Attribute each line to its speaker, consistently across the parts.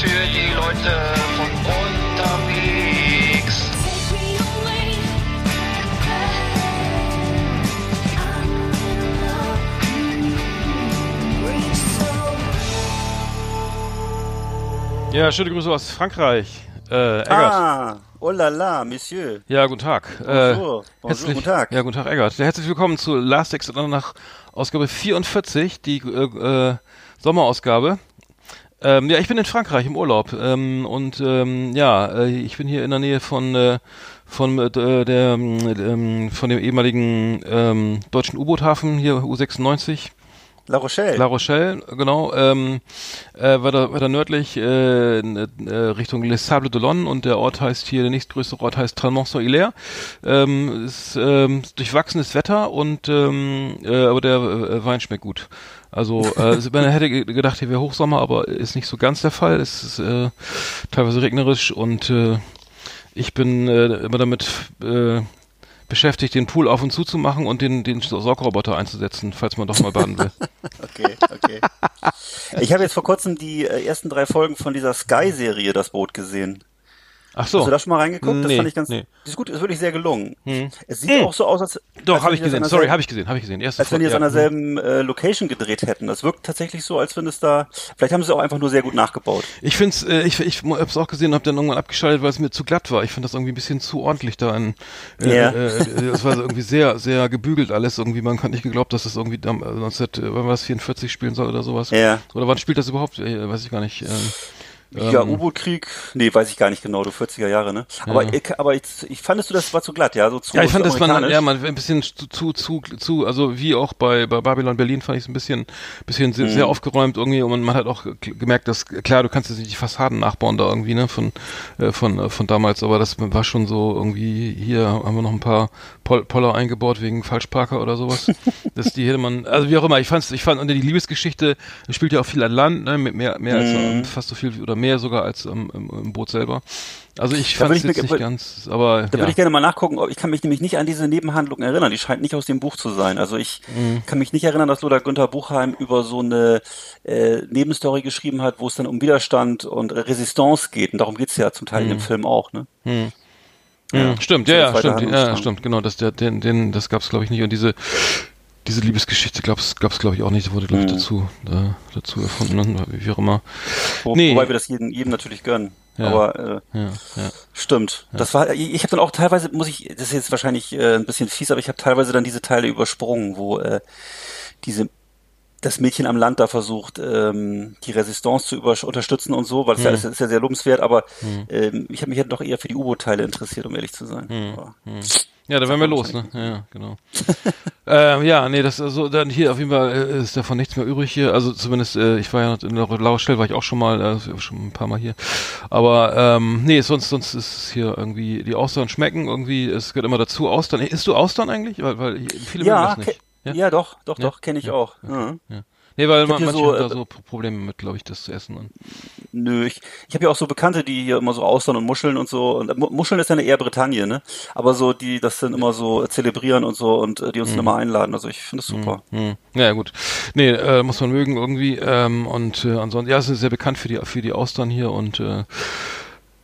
Speaker 1: für die Leute von unterwegs.
Speaker 2: Ja, schöne Grüße aus Frankreich. Äh, Eggert.
Speaker 3: Ah, oh la la, Monsieur.
Speaker 2: Ja, guten Tag.
Speaker 3: Bonjour. Bonjour,
Speaker 2: herzlich,
Speaker 3: guten Tag.
Speaker 2: Ja, guten Tag, Eggert. Ja, herzlich willkommen zu Last Exit nach Ausgabe 44, die äh, äh, Sommerausgabe. Ähm, ja, ich bin in Frankreich im Urlaub ähm, und ähm, ja, äh, ich bin hier in der Nähe von äh, von äh, der ähm, von dem ehemaligen ähm, deutschen U-Boot-Hafen hier U96
Speaker 3: La Rochelle.
Speaker 2: La Rochelle, genau, ähm, äh, weiter, weiter nördlich äh, äh, Richtung Les Sables d'Olonne und der Ort heißt hier, der nächstgrößere Ort heißt Tralmont-sur-Hilaire. Ähm, ist ähm, durchwachsenes Wetter und ähm, äh, aber der äh, Wein schmeckt gut. Also äh, man hätte gedacht, hier wäre Hochsommer, aber ist nicht so ganz der Fall. Es ist äh, teilweise regnerisch und äh, ich bin äh, immer damit äh, beschäftigt, den Pool auf und zu zu machen und den, den Saugroboter einzusetzen, falls man doch mal baden will.
Speaker 3: okay, okay. Ich habe jetzt vor kurzem die äh, ersten drei Folgen von dieser Sky-Serie Das Boot gesehen.
Speaker 2: Ach so.
Speaker 3: Hast du da schon mal reingeguckt?
Speaker 2: Nee,
Speaker 3: das fand ich ganz.
Speaker 2: nee.
Speaker 3: Das ist gut, ist wirklich sehr gelungen.
Speaker 2: Hm.
Speaker 3: Es sieht
Speaker 2: Hm.
Speaker 3: auch so aus, als
Speaker 2: Doch, habe
Speaker 3: wenn
Speaker 2: ich
Speaker 3: das
Speaker 2: gesehen. Sorry, habe ich gesehen, habe ich gesehen. Erste
Speaker 3: Als wenn die das
Speaker 2: Folge,
Speaker 3: an derselben äh, Location gedreht hätten. Das wirkt tatsächlich so, als wenn es da. Vielleicht haben sie es auch einfach nur sehr gut nachgebaut.
Speaker 2: Ich find's, äh, ich, ich hab's auch gesehen und hab dann irgendwann abgeschaltet, weil es mir zu glatt war. Ich fand das irgendwie ein bisschen zu ordentlich da in, äh,
Speaker 3: Ja.
Speaker 2: äh, äh, es war so irgendwie sehr, sehr gebügelt alles irgendwie. Man hat nicht geglaubt, dass das irgendwie äh, 19, äh, wann war es, 44 spielen soll oder sowas.
Speaker 3: Ja.
Speaker 2: Oder wann spielt das überhaupt? Äh, weiß ich gar nicht. Ähm,
Speaker 3: Ja,
Speaker 2: ähm,
Speaker 3: U-Boot-Krieg, nee, weiß ich gar nicht genau, du 40er Jahre, ne? Aber,
Speaker 2: Ja.
Speaker 3: ich, aber ich, ich fandest du, das war zu glatt, ja? So zu,
Speaker 2: Ja, ich fand das man, ja, man ein bisschen zu, zu, zu, zu, also wie auch bei, bei Babylon Berlin fand ich es ein bisschen, bisschen sehr,
Speaker 3: Mhm.
Speaker 2: sehr aufgeräumt irgendwie und man hat auch gemerkt, dass, klar, du kannst jetzt nicht die Fassaden nachbauen da irgendwie, ne, von, äh, von, äh, von damals, aber das war schon so irgendwie, hier haben wir noch ein paar Pol Poller eingebaut wegen Falschparker oder sowas. dass die hätte man, also wie auch immer, ich fand's, ich fand, und die Liebesgeschichte spielt ja auch viel an Land, ne, mit mehr, mehr als,
Speaker 3: Mhm.
Speaker 2: äh, fast so viel, oder mehr sogar als ähm, im, im Boot selber. Also ich fand es nicht ganz, aber,
Speaker 3: Da
Speaker 2: ja.
Speaker 3: würde ich gerne mal nachgucken, ob ich kann mich nämlich nicht an diese Nebenhandlung erinnern. Die scheint nicht aus dem Buch zu sein. Also ich
Speaker 2: Mhm.
Speaker 3: kann mich nicht erinnern, dass Lothar Günther Buchheim über so eine äh, Nebenstory geschrieben hat, wo es dann um Widerstand und Resistance geht. Und darum geht's ja zum Teil in
Speaker 2: Mhm.
Speaker 3: dem Film auch, ne?
Speaker 2: Hm.
Speaker 3: Ja.
Speaker 2: Ja, stimmt, ja, ja, stimmt, ja, stimmt, genau, das, der, den, den, das gab's glaube ich nicht und diese, diese Liebesgeschichte gab's, gab's glaube ich auch nicht, wurde glaube ich
Speaker 3: Mhm.
Speaker 2: dazu, da, dazu erfunden, wie auch immer.
Speaker 3: Wo,
Speaker 2: Nee.
Speaker 3: Wobei wir das jedem, jedem natürlich gönnen.
Speaker 2: Ja.
Speaker 3: Aber äh,
Speaker 2: Ja, ja.
Speaker 3: Stimmt. Das war, ich, ich habe dann auch teilweise, muss ich, das ist jetzt wahrscheinlich äh, ein bisschen fies, aber ich habe teilweise dann diese Teile übersprungen, wo äh, diese das Mädchen am Land da versucht, ähm, die Resistance zu über unterstützen und so, weil das, ja, das ist ja sehr lobenswert, aber ähm, ich habe mich ja doch eher für die U-Boot-Teile interessiert, um ehrlich zu sein. Aber,
Speaker 2: Ja, da wären wir los, ne? Ja, ja, genau. ähm, ja, nee, das also dann hier auf jeden Fall äh, ist davon nichts mehr übrig hier. Also zumindest, äh, ich war ja in der Laurstelle war ich auch schon mal, äh, schon ein paar Mal hier. Aber ähm, nee, sonst sonst ist es hier irgendwie die Austern schmecken irgendwie. Es gehört immer dazu Austern. Isst du Austern eigentlich? Weil, weil viele mögen
Speaker 3: ja,
Speaker 2: das nicht.
Speaker 3: ke- ja, doch, doch,
Speaker 2: Ja?
Speaker 3: doch, kenne ich
Speaker 2: Ja,
Speaker 3: auch.
Speaker 2: okay.
Speaker 3: Mhm.
Speaker 2: Ja. Nee, weil man, manche
Speaker 3: so,
Speaker 2: haben da
Speaker 3: äh,
Speaker 2: so Pro- Probleme mit, glaube ich, das zu essen. Und,
Speaker 3: Nö, ich, ich habe ja auch so Bekannte, die hier immer so Austern und Muscheln und so. Und äh, Mu- Muscheln ist ja eine eher Bretagne, ne? Aber so, die das dann immer so zelebrieren und so und äh, die uns dann immer einladen. Also ich finde das super.
Speaker 2: hm. Ja, gut. Nee, äh, muss man mögen irgendwie. Ähm, und äh, ansonsten, ja, es ist sehr bekannt für die für die Austern hier und äh,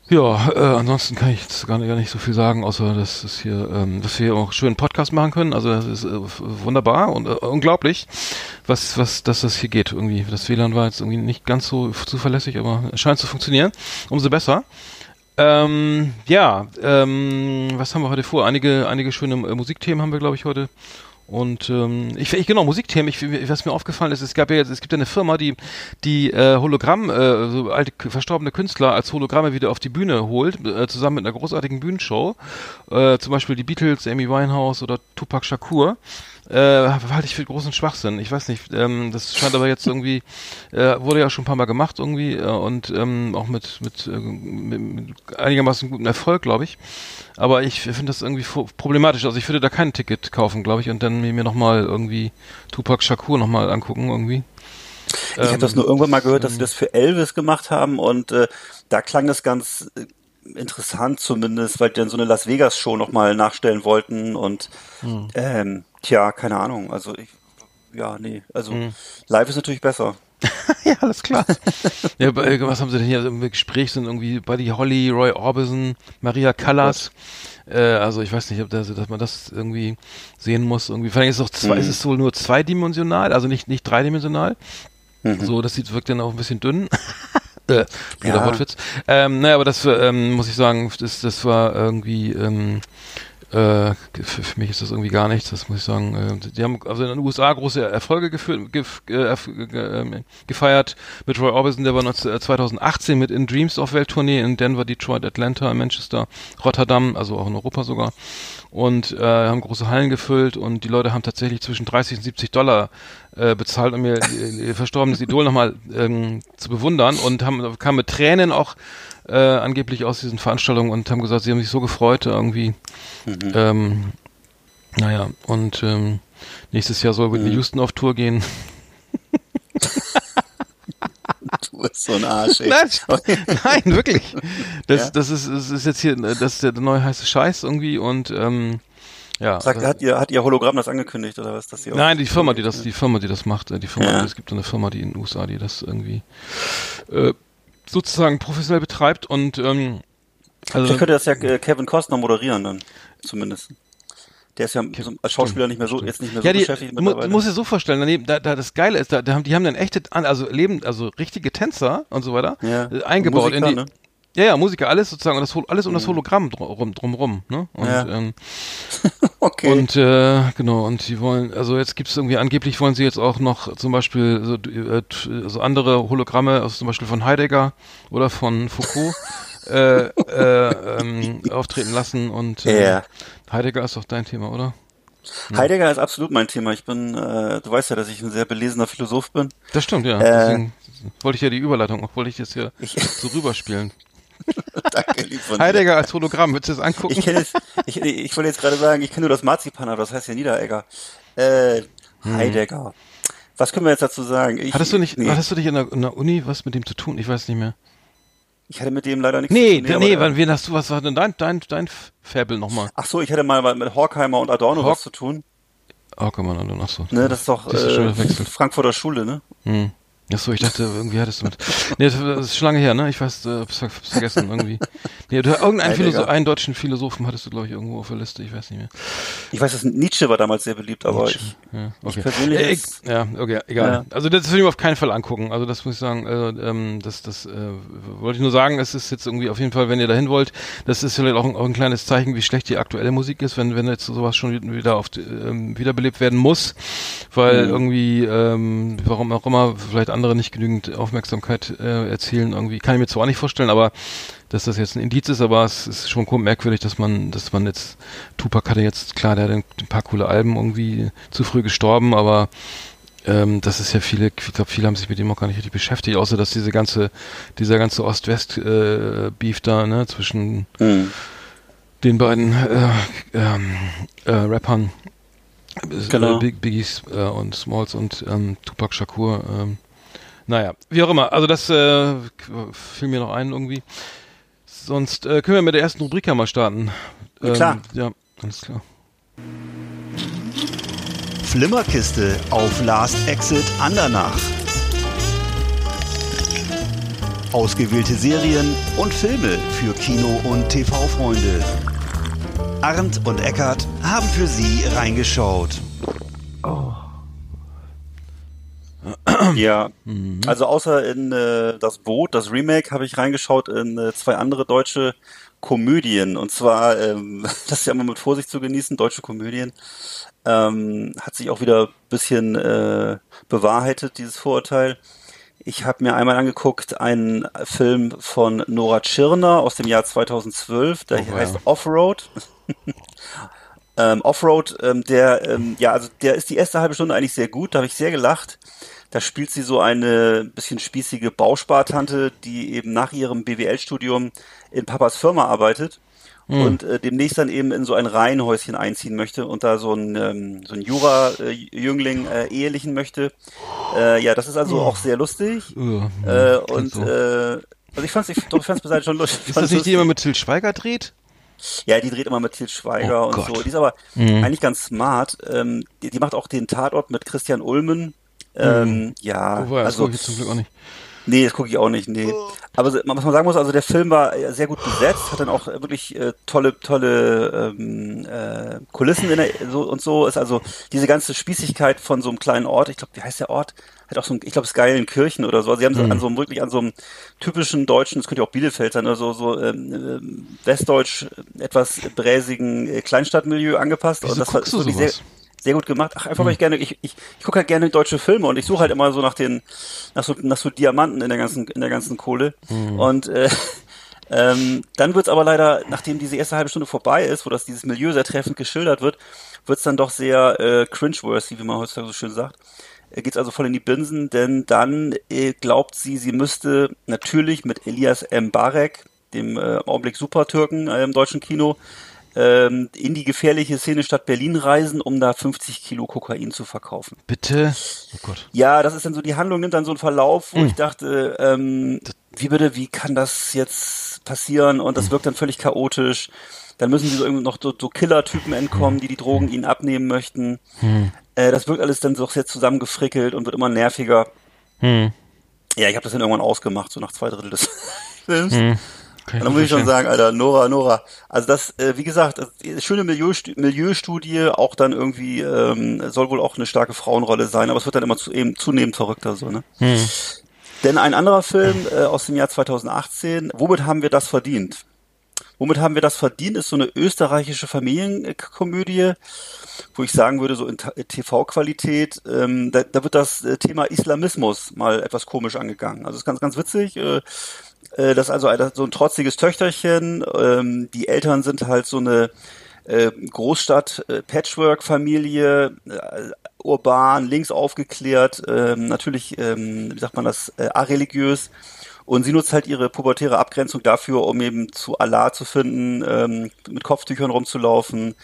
Speaker 2: ja, äh, ansonsten kann ich jetzt gar nicht, gar nicht so viel sagen, außer dass es hier, ähm, dass wir hier auch schön einen Podcast machen können. Also das ist äh, wunderbar und äh, unglaublich, was, was, dass das hier geht irgendwie. Das WLAN war jetzt irgendwie nicht ganz so zuverlässig, aber scheint zu funktionieren. Umso besser. Ähm, ja, ähm, was haben wir heute vor? Einige, einige schöne äh, Musikthemen haben wir, glaube ich, heute. Und ähm, ich, ich genau Musikthemen. Ich, was mir aufgefallen ist, es gab ja jetzt, es gibt ja eine Firma, die die äh, Hologramm, äh, so alte verstorbene Künstler als Hologramme wieder auf die Bühne holt, äh, zusammen mit einer großartigen Bühnenshow. Äh, zum Beispiel die Beatles, Amy Winehouse oder Tupac Shakur. Äh, halte ich für großen Schwachsinn. Ich weiß nicht. Ähm, das scheint aber jetzt irgendwie äh, wurde ja schon ein paar Mal gemacht irgendwie äh, und ähm, auch mit mit, äh, mit, mit einigermaßen gutem Erfolg, glaube ich. Aber ich finde das irgendwie problematisch. Also ich würde da kein Ticket kaufen, glaube ich, und dann mir, nochmal irgendwie Tupac Shakur nochmal angucken irgendwie.
Speaker 3: Ich habe das nur irgendwann mal gehört, dass sie das für Elvis gemacht haben und äh, da klang das ganz äh, interessant zumindest, weil die dann so eine Las Vegas Show nochmal nachstellen wollten und ähm, tja, keine Ahnung. Also ich, ja, nee, also live ist natürlich besser.
Speaker 2: ja, alles klar. ja, äh, was haben sie denn hier im Gespräch? Sind irgendwie Buddy Holly, Roy Orbison, Maria Callas. Äh, also ich weiß nicht, ob das, dass man das irgendwie sehen muss. Irgendwie, vielleicht ist es auch zwei, mhm. ist es wohl nur zweidimensional, also nicht, nicht dreidimensional. Mhm. So, das sieht, wirkt dann auch ein bisschen dünn. äh, blöder ja. Wortwitz. Ähm, naja, aber das ähm, muss ich sagen, das, das war irgendwie ähm, äh, für, für, mich ist das irgendwie gar nichts, das muss ich sagen. Äh, die haben also in den USA große Erfolge geführt, gef, äh, ähm, gefeiert mit Roy Orbison, der war 2018 äh, mit In Dreams auf Welttournee in Denver, Detroit, Atlanta, Manchester, Rotterdam, also auch in Europa sogar. Und äh, haben große Hallen gefüllt und die Leute haben tatsächlich zwischen 30 und 70 Dollar äh, bezahlt, um ihr, ihr verstorbenes Idol nochmal ähm, zu bewundern und haben kam mit Tränen auch äh, angeblich aus diesen Veranstaltungen und haben gesagt, sie haben sich so gefreut irgendwie. Mhm. Ähm, naja, und ähm, nächstes Jahr soll Whitney mhm. Houston auf Tour gehen.
Speaker 3: du bist so ein Arsch. Ey.
Speaker 2: Nein, nein, wirklich. Das, ja? das, ist, das ist jetzt hier, das ist der neue heiße Scheiß irgendwie und ähm, ja.
Speaker 3: Sagt, hat ihr, hat ihr Hologramm das angekündigt oder was? Dass
Speaker 2: sie Nein, die Firma, die das, die Firma, die das macht, äh, die Firma, ja. es gibt eine Firma, die in den USA, die das irgendwie äh, sozusagen professionell betreibt und ähm,
Speaker 3: also Vielleicht könnte das ja äh, Kevin Costner moderieren dann, zumindest. Der ist ja als Schauspieler nicht mehr so, jetzt nicht mehr so
Speaker 2: ja, die, beschäftigt mu Du musst dir so vorstellen, daneben, da, da das Geile ist, da, da haben, die haben dann echte, also leben, also richtige Tänzer und so weiter ja. eingebaut Musiker, in die, ne? Ja, ja, Musiker, alles sozusagen, das, alles um das mhm. Hologramm drum, drumrum, ne? Und, ja. ähm, okay. Und äh, genau, und die wollen, also jetzt gibt es irgendwie, angeblich wollen sie jetzt auch noch zum Beispiel so, äh, so andere Hologramme, also zum Beispiel von Heidegger oder von Foucault. äh, äh, ähm, auftreten lassen und äh, yeah. Heidegger ist doch dein Thema, oder?
Speaker 3: Ja. Heidegger ist absolut mein Thema. Ich bin, äh, du weißt ja, dass ich ein sehr belesener Philosoph bin.
Speaker 2: Das stimmt, ja. Äh, Deswegen wollte ich ja die Überleitung, auch wollte ich das hier ich, so rüberspielen. Danke, lieb von Heidegger dir. als Hologramm, willst du das angucken?
Speaker 3: Ich,
Speaker 2: jetzt,
Speaker 3: ich, ich wollte jetzt gerade sagen, ich kenne nur das Marzipan, aber das heißt ja Niederegger. Äh, hm. Heidegger. Was können wir jetzt dazu sagen?
Speaker 2: Ich, hattest du nicht, nee. hattest du dich in der, in der Uni was mit dem zu tun? Ich weiß nicht mehr.
Speaker 3: Ich hatte mit dem leider nichts
Speaker 2: nee, zu tun. Nee, nee, wann, wen hast du, was war denn dein, dein, dein Fabel nochmal?
Speaker 3: Ach so, ich hatte mal mit Horkheimer und Adorno Hork was zu tun.
Speaker 2: Horkheimer und Adorno, ach so.
Speaker 3: Ne, das ist doch äh, Frankfurter Schule, ne? Hm.
Speaker 2: Achso, ich dachte, irgendwie hattest du mit. Nee, das ist schon lange her, ne? Ich weiß, äh, hab's vergessen irgendwie. Nee, du, irgendeinen Philosoph, einen deutschen Philosophen hattest du, glaube ich, irgendwo auf der Liste, ich weiß nicht mehr.
Speaker 3: Ich weiß, dass Nietzsche war damals sehr beliebt, aber Nietzsche. ich, ja, okay. ich persönlich. Äh, ich,
Speaker 2: ja, okay, egal. Ja. Also das will ich mir auf keinen Fall angucken. Also das muss ich sagen, äh, ähm, das, das äh, wollte ich nur sagen, es ist jetzt irgendwie auf jeden Fall, wenn ihr dahin wollt, das ist vielleicht auch ein, auch ein kleines Zeichen, wie schlecht die aktuelle Musik ist, wenn, wenn jetzt sowas schon wieder auf ähm, wiederbelebt werden muss. Weil mhm. irgendwie, ähm, warum auch immer, vielleicht andere nicht genügend Aufmerksamkeit äh, erzielen. Irgendwie kann ich mir zwar nicht vorstellen, aber dass das jetzt ein Indiz ist, aber es ist schon merkwürdig, dass man, dass man jetzt Tupac hatte jetzt klar, der hat ein, paar coole Alben irgendwie zu früh gestorben, aber ähm, das ist ja viele, ich glaube, viele haben sich mit dem auch gar nicht richtig beschäftigt, außer dass diese ganze, dieser ganze Ost-West-Beef äh, da, ne, zwischen mhm. den beiden äh, ähm, äh, Rappern genau. Big, Biggies äh, und Smalls und ähm, Tupac Shakur. Ähm, naja, wie auch immer. Also das äh, fiel mir noch ein irgendwie. Sonst äh, können wir mit der ersten Rubrik ja mal starten.
Speaker 3: Ähm, klar.
Speaker 2: Ja, alles klar.
Speaker 4: Flimmerkiste auf Last Exit Andernach. Ausgewählte Serien und Filme für Kino- und TV-Freunde. Arndt und Eckart haben für Sie reingeschaut.
Speaker 3: Ja, mhm. also außer in äh, das Boot, das Remake, habe ich reingeschaut in äh, zwei andere deutsche Komödien. Und zwar, ähm, das ist ja immer mit Vorsicht zu genießen, deutsche Komödien. Ähm, hat sich auch wieder ein bisschen äh, bewahrheitet, dieses Vorurteil. Ich habe mir einmal angeguckt einen Film von Nora Tschirner aus dem Jahr 2012, der oh, heißt ja. Offroad. ähm, Offroad, ähm, der, ähm, ja, also der ist die erste halbe Stunde eigentlich sehr gut, da habe ich sehr gelacht. Da spielt sie so eine bisschen spießige Bauspartante, die eben nach ihrem BWL-Studium in Papas Firma arbeitet mhm. und äh, demnächst dann eben in so ein Reihenhäuschen einziehen möchte und da so ein, ähm, so ein Jura-Jüngling äh, ehelichen möchte. Äh, ja, das ist also auch sehr lustig. äh, und so. äh, also ich fand's, ich, doch, ich fand's beseit schon lustig.
Speaker 2: Ist das nicht die, die immer mit Til Schweiger dreht?
Speaker 3: Ja, die dreht immer mit Til Schweiger oh und Gott. so. Die ist aber mhm. eigentlich ganz smart. Ähm, die, die, macht auch den Tatort mit Christian Ulmen Ähm, ja,
Speaker 2: Wo war er? Das
Speaker 3: also
Speaker 2: guck ich zum Glück auch nicht.
Speaker 3: Nee, das gucke ich auch nicht, nee. Aber so- was man sagen muss, also der Film war äh, sehr gut besetzt, hat dann auch äh, wirklich äh, tolle, tolle ähm, äh, Kulissen in der, so und so ist also diese ganze Spießigkeit von so einem kleinen Ort, ich glaube, wie heißt der Ort? Hat auch so ein, ich glaube, es ist Geilenkirchen oder so. Also sie haben so an so einem wirklich an so einem typischen deutschen, das könnte ja auch Bielefeld sein, oder so, so ähm, ähm, westdeutsch äh, etwas bräsigen Kleinstadtmilieu angepasst.
Speaker 2: Wieso
Speaker 3: und das war
Speaker 2: guckst du
Speaker 3: wirklich sehr,
Speaker 2: sowas?
Speaker 3: sehr gut gemacht. Ach, einfach weil ich gerne, ich, ich, ich gucke halt gerne deutsche Filme und ich suche halt immer so nach den, nach so, nach so Diamanten in der ganzen, in der ganzen Kohle. Und äh, ähm, dann wird's aber leider, nachdem diese erste halbe Stunde vorbei ist, wo das dieses Milieu sehr treffend geschildert wird, wird's dann doch sehr äh, cringe-worthy, wie man heutzutage so schön sagt. Äh, Geht's also voll in die Binsen, denn dann äh, glaubt sie, sie müsste natürlich mit Elias M. Barek, dem äh, im Augenblick Supertürken äh, im deutschen Kino, ähm, in die gefährliche Szene Stadt Berlin reisen, um da 50 Kilo Kokain zu verkaufen.
Speaker 2: Bitte? Oh Gott.
Speaker 3: Ja, das ist dann so, die Handlung nimmt dann so einen Verlauf, wo ich dachte, ähm, wie bitte, wie kann das jetzt passieren? Und das wirkt dann völlig chaotisch. Dann müssen sie so irgendwie noch so, so Killer-Typen entkommen, die die Drogen ihnen abnehmen möchten. Äh, das wirkt alles dann so sehr zusammengefrickelt und wird immer nerviger.
Speaker 2: Hm.
Speaker 3: Ja, ich habe das dann irgendwann ausgemacht, so nach zwei Drittel des Films.
Speaker 2: Hm.
Speaker 3: Dann muss ich schon sagen, Alter, Nora, Nora. Also das, äh, wie gesagt, schöne Milieustu Milieustudie, auch dann irgendwie, ähm, soll wohl auch eine starke Frauenrolle sein, aber es wird dann immer zu, eben zunehmend verrückter so, ne?
Speaker 2: Hm.
Speaker 3: Denn ein anderer Film äh, aus dem Jahr 2018, womit haben wir das verdient? Womit haben wir das verdient, ist so eine österreichische Familienkomödie, wo ich sagen würde, so in TV-Qualität, ähm, da, da wird das äh, Thema Islamismus mal etwas komisch angegangen. Also es ist ganz, ganz witzig. Äh, äh, das ist also so ein trotziges Töchterchen. Ähm, die Eltern sind halt so eine äh, Großstadt-Patchwork-Familie, äh, urban, links aufgeklärt, ähm, natürlich, ähm, wie sagt man das, äh, areligiös. Und sie nutzt halt ihre pubertäre Abgrenzung dafür, um eben zu Allah zu finden, ähm, mit Kopftüchern rumzulaufen,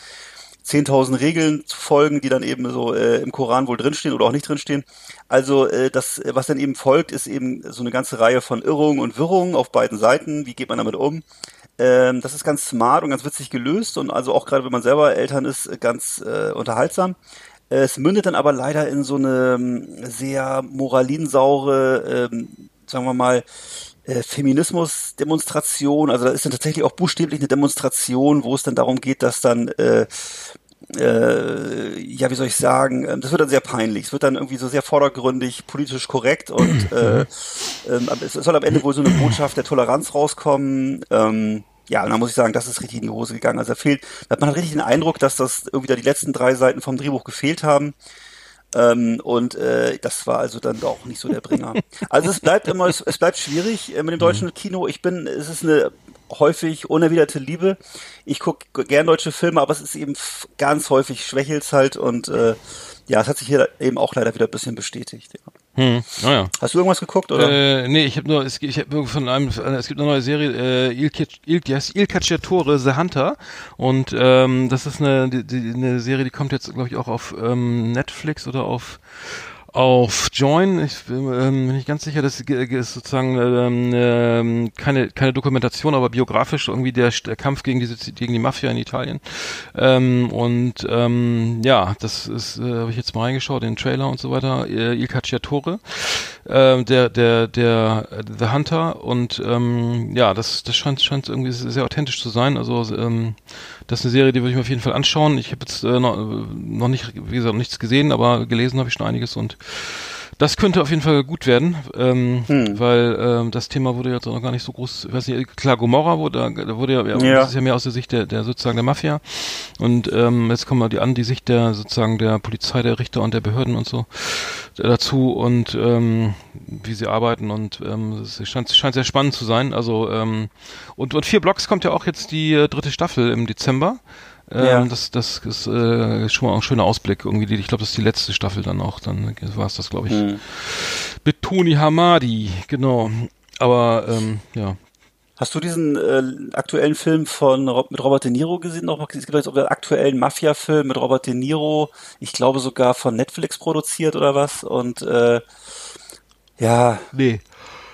Speaker 3: 10.000 Regeln zu folgen, die dann eben so äh, im Koran wohl drinstehen oder auch nicht drinstehen. Also äh, das, äh, was dann eben folgt, ist eben so eine ganze Reihe von Irrungen und Wirrungen auf beiden Seiten. Wie geht man damit um? Ähm, das ist ganz smart und ganz witzig gelöst und also auch gerade wenn man selber Eltern ist, ganz äh, unterhaltsam. Es mündet dann aber leider in so eine ähm, sehr moralinsaure, ähm, sagen wir mal, äh, Feminismus-Demonstration. Also da ist dann tatsächlich auch buchstäblich eine Demonstration, wo es dann darum geht, dass dann äh, äh, ja, wie soll ich sagen, ähm, das wird dann sehr peinlich. Es wird dann irgendwie so sehr vordergründig, politisch korrekt und äh, aber es soll am Ende wohl so eine Botschaft der Toleranz rauskommen. Ähm, ja, und dann muss ich sagen, das ist richtig in die Hose gegangen. Also da fehlt, da hat man hat richtig den Eindruck, dass das irgendwie da die letzten drei Seiten vom Drehbuch gefehlt haben. Ähm, und äh, das war also dann doch nicht so der Bringer. Also es bleibt immer, es, es bleibt schwierig äh, mit dem deutschen Kino. Ich bin, es ist eine häufig unerwiderte Liebe. Ich gucke gern deutsche Filme, aber es ist eben ganz häufig schwächelt's halt und äh, ja, es hat sich hier eben auch leider wieder ein bisschen bestätigt. Ja.
Speaker 2: Hm. Naja.
Speaker 3: Hast du irgendwas geguckt oder?
Speaker 2: Äh, nee, ich habe nur, es, ich habe von einem, es gibt eine neue Serie, äh, Il, Il, Il Cacciatore, The Hunter. Und ähm, das ist eine, die, die, eine Serie, die kommt jetzt, glaube ich, auch auf ähm, Netflix oder auf auf Join, ich bin ähm, bin nicht ganz sicher, das ist sozusagen ähm, ähm, keine keine Dokumentation, aber biografisch irgendwie der, der Kampf gegen diese gegen die Mafia in Italien. Ähm, und ähm, ja, das ist äh, habe ich jetzt mal reingeschaut, den Trailer und so weiter. Äh, Il Cacciatore, ähm, der der der äh, The Hunter und ähm, ja, das das scheint scheint irgendwie sehr authentisch zu sein. Also ähm, das ist eine Serie, die würde ich mir auf jeden Fall anschauen. Ich habe jetzt äh, noch, noch nicht, wie gesagt, nichts gesehen, aber gelesen habe ich schon einiges und das könnte auf jeden Fall gut werden, ähm,
Speaker 3: Hm.
Speaker 2: weil ähm, das Thema wurde jetzt auch noch gar nicht so groß, ich weiß nicht, klar, Gomorra wurde, da wurde ja,
Speaker 3: Ja.
Speaker 2: das ist ja mehr aus der Sicht der, der sozusagen der Mafia und ähm, jetzt kommen wir die an die Sicht der sozusagen der Polizei, der Richter und der Behörden und so äh, dazu und ähm, wie sie arbeiten und ähm, es scheint, scheint sehr spannend zu sein. Also ähm, und, und vier Blocks kommt ja auch jetzt die äh, dritte Staffel im Dezember. Ähm,
Speaker 3: Ja.
Speaker 2: Das, das ist äh, schon mal ein schöner Ausblick irgendwie. Die, ich glaube, das ist die letzte Staffel dann auch. Dann war es das, glaube ich.
Speaker 3: Hm.
Speaker 2: Mit Toni Hamadi, genau. Aber ähm, ja.
Speaker 3: Hast du diesen äh, aktuellen Film von mit Robert De Niro gesehen? Noch, es gibt jetzt auch einen aktuellen Mafia-Film mit Robert De Niro, ich glaube sogar von Netflix produziert oder was. Und äh, ja,
Speaker 2: Nee.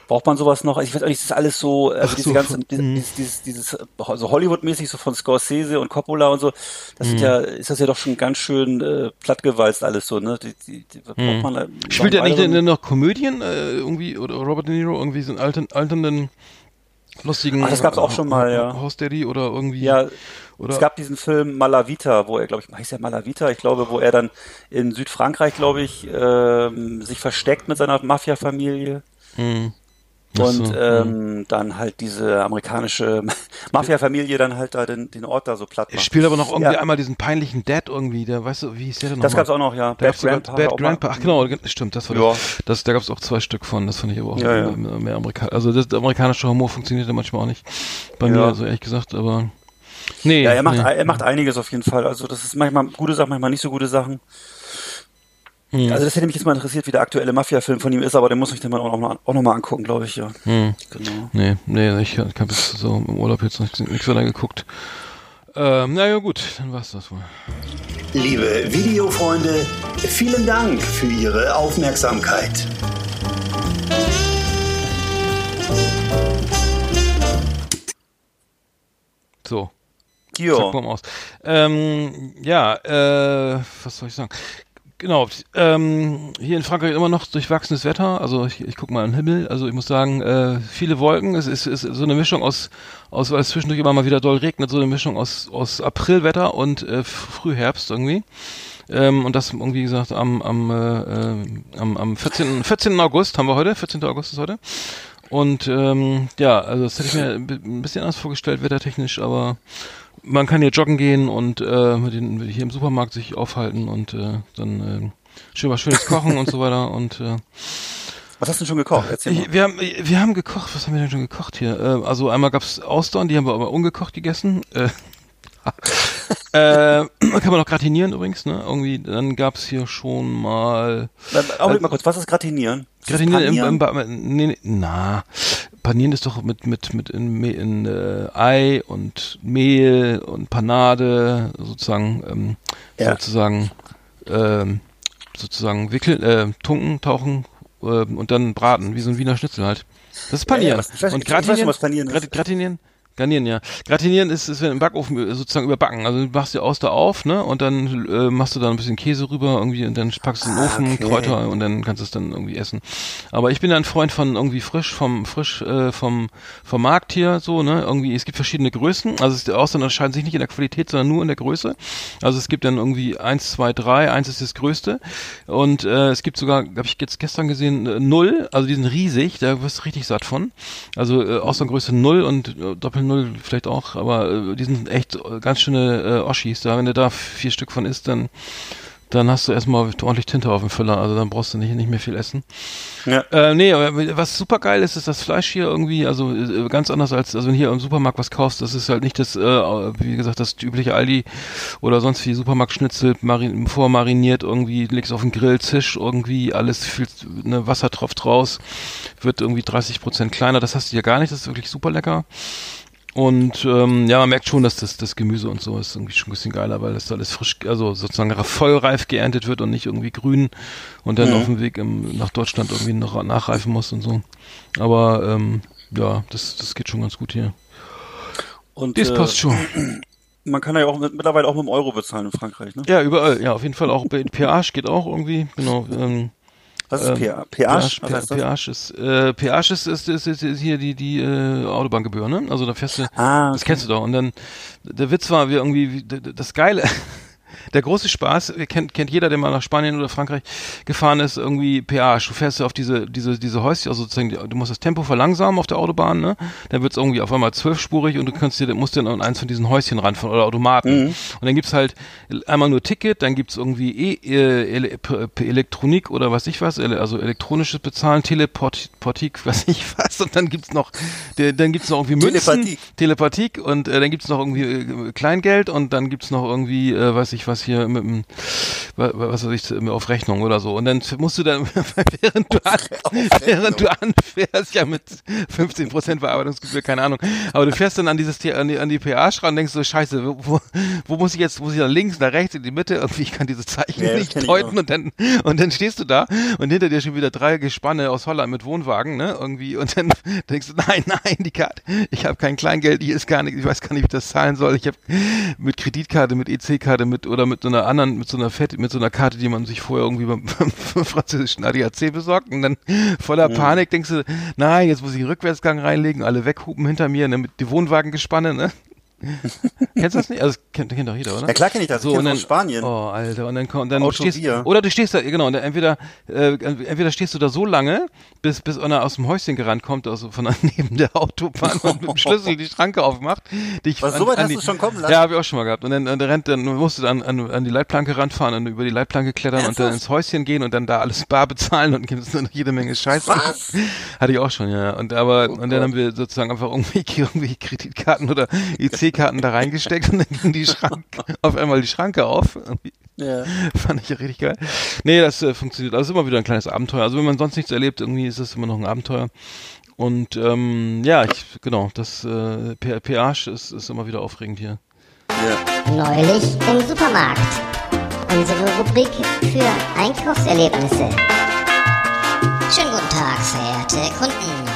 Speaker 3: Braucht man sowas noch? Also ich weiß auch nicht, das ist alles so, also
Speaker 2: Ach
Speaker 3: diese
Speaker 2: so,
Speaker 3: ganze,
Speaker 2: von-
Speaker 3: dieses,
Speaker 2: mhm.
Speaker 3: dieses, dieses, so Hollywood-mäßig, so von Scorsese und Coppola und so, das
Speaker 2: Mhm.
Speaker 3: sind ja, ist das ja doch schon ganz schön äh, plattgewalzt alles so, ne? Die, die, die, braucht man da-
Speaker 2: Mhm. Spielt er nicht denn noch Komödien äh, irgendwie oder Robert De Niro irgendwie so einen alten, alternden lustigen
Speaker 3: Ach, das gab's auch schon mal, ja.
Speaker 2: House Daddy oder irgendwie
Speaker 3: Ja,
Speaker 2: oder
Speaker 3: es gab diesen Film Malavita, wo er, glaube ich, heißt der Malavita, ich glaube, wo er dann in Südfrankreich, glaube ich, ähm, sich versteckt mit seiner Mafia-Familie
Speaker 2: Hm.
Speaker 3: Und
Speaker 2: so,
Speaker 3: ähm, dann halt diese amerikanische Mafia-Familie dann halt da den, den Ort da so platt
Speaker 2: Er
Speaker 3: macht.
Speaker 2: spielt aber noch irgendwie
Speaker 3: Ja.
Speaker 2: einmal diesen peinlichen Dad irgendwie, der, weißt du, wie hieß der denn
Speaker 3: Das
Speaker 2: nochmal?
Speaker 3: gab's auch noch, ja.
Speaker 2: Bad
Speaker 3: auch mal-
Speaker 2: Grandpa. Ach genau, ge- stimmt, das war
Speaker 3: Ja.
Speaker 2: das. das. Da gab's auch zwei Stück von, das fand ich aber auch
Speaker 3: Ja, ja.
Speaker 2: mehr, amerikanisch. Also das, der amerikanische Humor funktioniert ja manchmal auch nicht. Bei mir, also ehrlich gesagt, aber nee.
Speaker 3: Ja, er macht,
Speaker 2: nee.
Speaker 3: er macht einiges auf jeden Fall. Also das ist manchmal gute Sachen, manchmal nicht so gute Sachen.
Speaker 2: Hm.
Speaker 3: Also das hätte mich jetzt mal interessiert, wie der aktuelle Mafia-Film von ihm ist, aber den muss ich dann mal auch noch mal, auch noch mal angucken, glaube ich, ja.
Speaker 2: Hm.
Speaker 3: Genau.
Speaker 2: Nee, nee, ich, ich habe jetzt so im Urlaub jetzt noch nichts weiter geguckt. Ähm, naja, gut, dann war's das wohl.
Speaker 4: Liebe Videofreunde, vielen Dank für Ihre Aufmerksamkeit.
Speaker 2: So, zack, bumm, aus. Ähm, ja, äh, was soll ich sagen? Genau, ähm, hier in Frankreich immer noch durchwachsenes Wetter. Also ich, ich guck mal in Himmel. Also ich muss sagen, äh, viele Wolken. Es ist, ist so eine Mischung aus, aus, weil es zwischendurch immer mal wieder doll regnet, so eine Mischung aus, aus Aprilwetter und äh, Frühherbst irgendwie. Ähm, und das irgendwie gesagt am, am, äh, äh, am, am 14. 14. August haben wir heute. 14. August ist heute. Und ähm, ja, also das hätte ich mir ein bisschen anders vorgestellt, wettertechnisch, aber man kann hier joggen gehen und äh, mit den, hier im Supermarkt sich aufhalten und äh, dann äh, schön was Schönes kochen und so weiter. Und äh,
Speaker 3: Was hast du denn schon gekocht? Erzähl mal.
Speaker 2: ich, wir, haben, wir haben gekocht, was haben wir denn schon gekocht hier? Äh, also einmal gab's Austern, die haben wir aber ungekocht gegessen. Äh, äh, kann man noch gratinieren übrigens, ne? Irgendwie, dann gab's hier schon mal
Speaker 3: Augenblick mal kurz, was ist Gratinieren? Ist
Speaker 2: Gratinieren im, im, im nee, nee, na, Panieren ist doch mit mit mit in, in äh, Ei und Mehl und Panade sozusagen ähm,
Speaker 3: Ja.
Speaker 2: sozusagen ähm, sozusagen wickeln, äh, tunken, tauchen ähm, und dann braten, wie so ein Wiener Schnitzel halt. Das ist Panieren.
Speaker 3: Ja, ja, was-
Speaker 2: und
Speaker 3: ich weiß
Speaker 2: Gratinieren,
Speaker 3: was Panieren ist.
Speaker 2: Grat- Gratinieren Garnieren, ja. Gratinieren ist, ist im Backofen äh, sozusagen überbacken. Also du machst die Auster auf, ne? Und dann äh, machst du da ein bisschen Käse rüber irgendwie und dann packst du in den
Speaker 3: ah,
Speaker 2: Ofen,
Speaker 3: okay.
Speaker 2: Kräuter und dann kannst du es dann irgendwie essen. Aber ich bin ja ein Freund von irgendwie frisch, vom frisch äh, vom, vom Markt hier so, ne? Irgendwie, es gibt verschiedene Größen. Also die Austern unterscheiden sich nicht in der Qualität, sondern nur in der Größe. Also es gibt dann irgendwie eins, zwei, drei, eins ist das größte. Und äh, es gibt sogar, habe ich jetzt gestern gesehen, äh, null, also die sind riesig, da wirst du richtig satt von. Also äh, Austerngröße null und äh, doppeln 0 vielleicht auch, aber äh, die sind echt äh, ganz schöne äh, Oschis da. Wenn du da vier Stück von isst, dann, dann hast du erstmal ordentlich Tinte auf dem Füller, also dann brauchst du nicht, nicht mehr viel essen.
Speaker 3: Ja.
Speaker 2: Äh, nee, aber was super geil ist, ist das Fleisch hier irgendwie, also äh, ganz anders als, also wenn hier im Supermarkt was kaufst, das ist halt nicht das, äh, wie gesagt, das übliche Aldi oder sonst wie Supermarktschnitzel marin, vormariniert irgendwie, legst auf den Grill, zisch irgendwie, alles viel, ne, Wasser tropft raus, wird irgendwie 30 Prozent kleiner, das hast du hier gar nicht, das ist wirklich super lecker. Und ähm, ja, man merkt schon, dass das, das Gemüse und so ist irgendwie schon ein bisschen geiler, weil das alles frisch, also sozusagen vollreif geerntet wird und nicht irgendwie grün und dann
Speaker 3: Mhm.
Speaker 2: auf dem Weg im, nach Deutschland irgendwie noch nachreifen muss und so. Aber ähm, ja, das, das geht schon ganz gut hier.
Speaker 3: Und
Speaker 2: Das
Speaker 3: äh,
Speaker 2: passt schon.
Speaker 3: man kann ja auch mit, mittlerweile auch mit dem Euro bezahlen in Frankreich, ne?
Speaker 2: Ja, überall, ja, auf jeden Fall auch. bei- Peage geht auch irgendwie, genau. Ähm,
Speaker 3: Was ist
Speaker 2: ähm,
Speaker 3: PA? Das?
Speaker 2: Peage ist, äh, Peage ist, ist, ist, ist, hier die, die äh, Autobahngebühr, ne? Also da fährst du,
Speaker 3: Ah,
Speaker 2: das
Speaker 3: okay.
Speaker 2: kennst du doch. Und dann, der Witz war, wir irgendwie, das Geile, der große Spaß, kennt, kennt jeder, der mal nach Spanien oder Frankreich gefahren ist, irgendwie Peage. Du fährst ja auf diese, diese, diese Häuschen, also sozusagen, du musst das Tempo verlangsamen auf der Autobahn, ne? Dann wird's irgendwie auf einmal zwölfspurig und du kannst dir, musst dir an eins von diesen Häuschen ranfahren oder Automaten. Und dann gibt's halt einmal nur Ticket, dann gibt's irgendwie e P- Elektronik oder was ich was, also elektronisches Bezahlen, Teleportik, was ich was, und dann gibt's noch, dann gibt's noch irgendwie Münzen,
Speaker 3: Telepathik.
Speaker 2: Telepathik und äh, dann gibt's noch irgendwie äh, Kleingeld und dann gibt's noch irgendwie, äh, weiß ich was was hier mit dem, was weiß ich, auf Rechnung oder so. Und dann musst du dann, während du, an, während du anfährst, ja mit 15 Prozent Bearbeitungsgebühr, keine Ahnung, aber du fährst dann an dieses, an die, an die PA ran und denkst so, scheiße, wo, wo muss ich jetzt, muss ich da links, nach rechts, in die Mitte, irgendwie, ich kann diese Zeichen ja, nicht deuten und dann, und dann stehst du da und hinter dir schon wieder drei Gespanne aus Holland mit Wohnwagen, ne, irgendwie, und dann denkst du, nein, nein, die Karte, ich habe kein Kleingeld, hier ist gar nicht, ich weiß gar nicht, wie ich das zahlen soll, ich habe mit Kreditkarte, mit EC-Karte, mit, oder mit so einer anderen, mit so einer Fett, mit so einer Karte, die man sich vorher irgendwie beim, beim französischen ADAC besorgt und dann voller mhm. Panik denkst du, nein, jetzt muss ich einen Rückwärtsgang reinlegen, alle weghupen hinter mir, ne, mit die Wohnwagengespanne, ne? Kennst du das nicht? Also das kennt, kennt doch jeder, oder?
Speaker 3: Ja klar kenne ich das.
Speaker 2: So, ich
Speaker 3: und
Speaker 2: dann,
Speaker 3: Spanien.
Speaker 2: Oh, Alter, und dann, und dann stehst oder du stehst da, genau, entweder äh, entweder stehst du da so lange, bis bis einer aus dem Häuschen gerannt kommt, also von neben der Autobahn und mit dem Schlüssel die Schranke aufmacht.
Speaker 3: Dich Was, an, so weit hast die, du schon kommen lassen?
Speaker 2: Ja, habe ich auch schon mal gehabt. Und dann, dann rennt, dann musst du dann an, an die Leitplanke ranfahren und über die Leitplanke klettern Ernsthaft? und dann ins Häuschen gehen und dann da alles bar bezahlen und gibt es dann jede Menge Scheiße.
Speaker 3: Was?
Speaker 2: Hatte ich auch schon, ja. Und aber oh und dann haben wir sozusagen einfach irgendwie, irgendwie Kreditkarten oder IC-Karten da reingesteckt und dann ging die Schranke, auf einmal die Schranke auf. Ja. Fand ich ja richtig geil. Nee, das äh, funktioniert. Also immer wieder ein kleines Abenteuer. Also wenn man sonst nichts erlebt, irgendwie ist es immer noch ein Abenteuer. Und ähm, ja, ich, genau, das äh, PH ist, ist immer wieder aufregend hier.
Speaker 5: Ja. Neulich im Supermarkt. Unsere Rubrik für Einkaufserlebnisse. Schönen guten Tag, verehrte Kunden.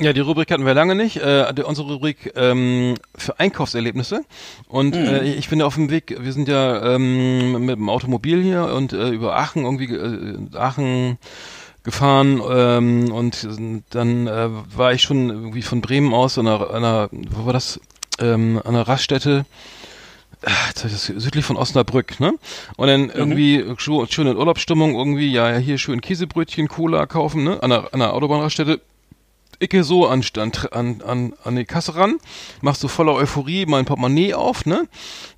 Speaker 2: Ja, die Rubrik hatten wir lange nicht. Äh, unsere Rubrik ähm, für Einkaufserlebnisse. Und mhm. äh, ich bin ja auf dem Weg, wir sind ja ähm, mit dem Automobil hier und äh, über Aachen irgendwie, äh, Aachen gefahren ähm, und dann äh, war ich schon irgendwie von Bremen aus an einer, einer wo war das, ähm, an einer Raststätte, ah, das südlich von Osnabrück, ne? Und dann mhm. irgendwie schon in Urlaubsstimmung irgendwie, ja, hier schön Käsebrötchen, Cola kaufen, ne? An einer, an einer Autobahnraststätte. Icke so an, an, an, an die Kasse ran, machst du voller Euphorie mein Portemonnaie auf, ne?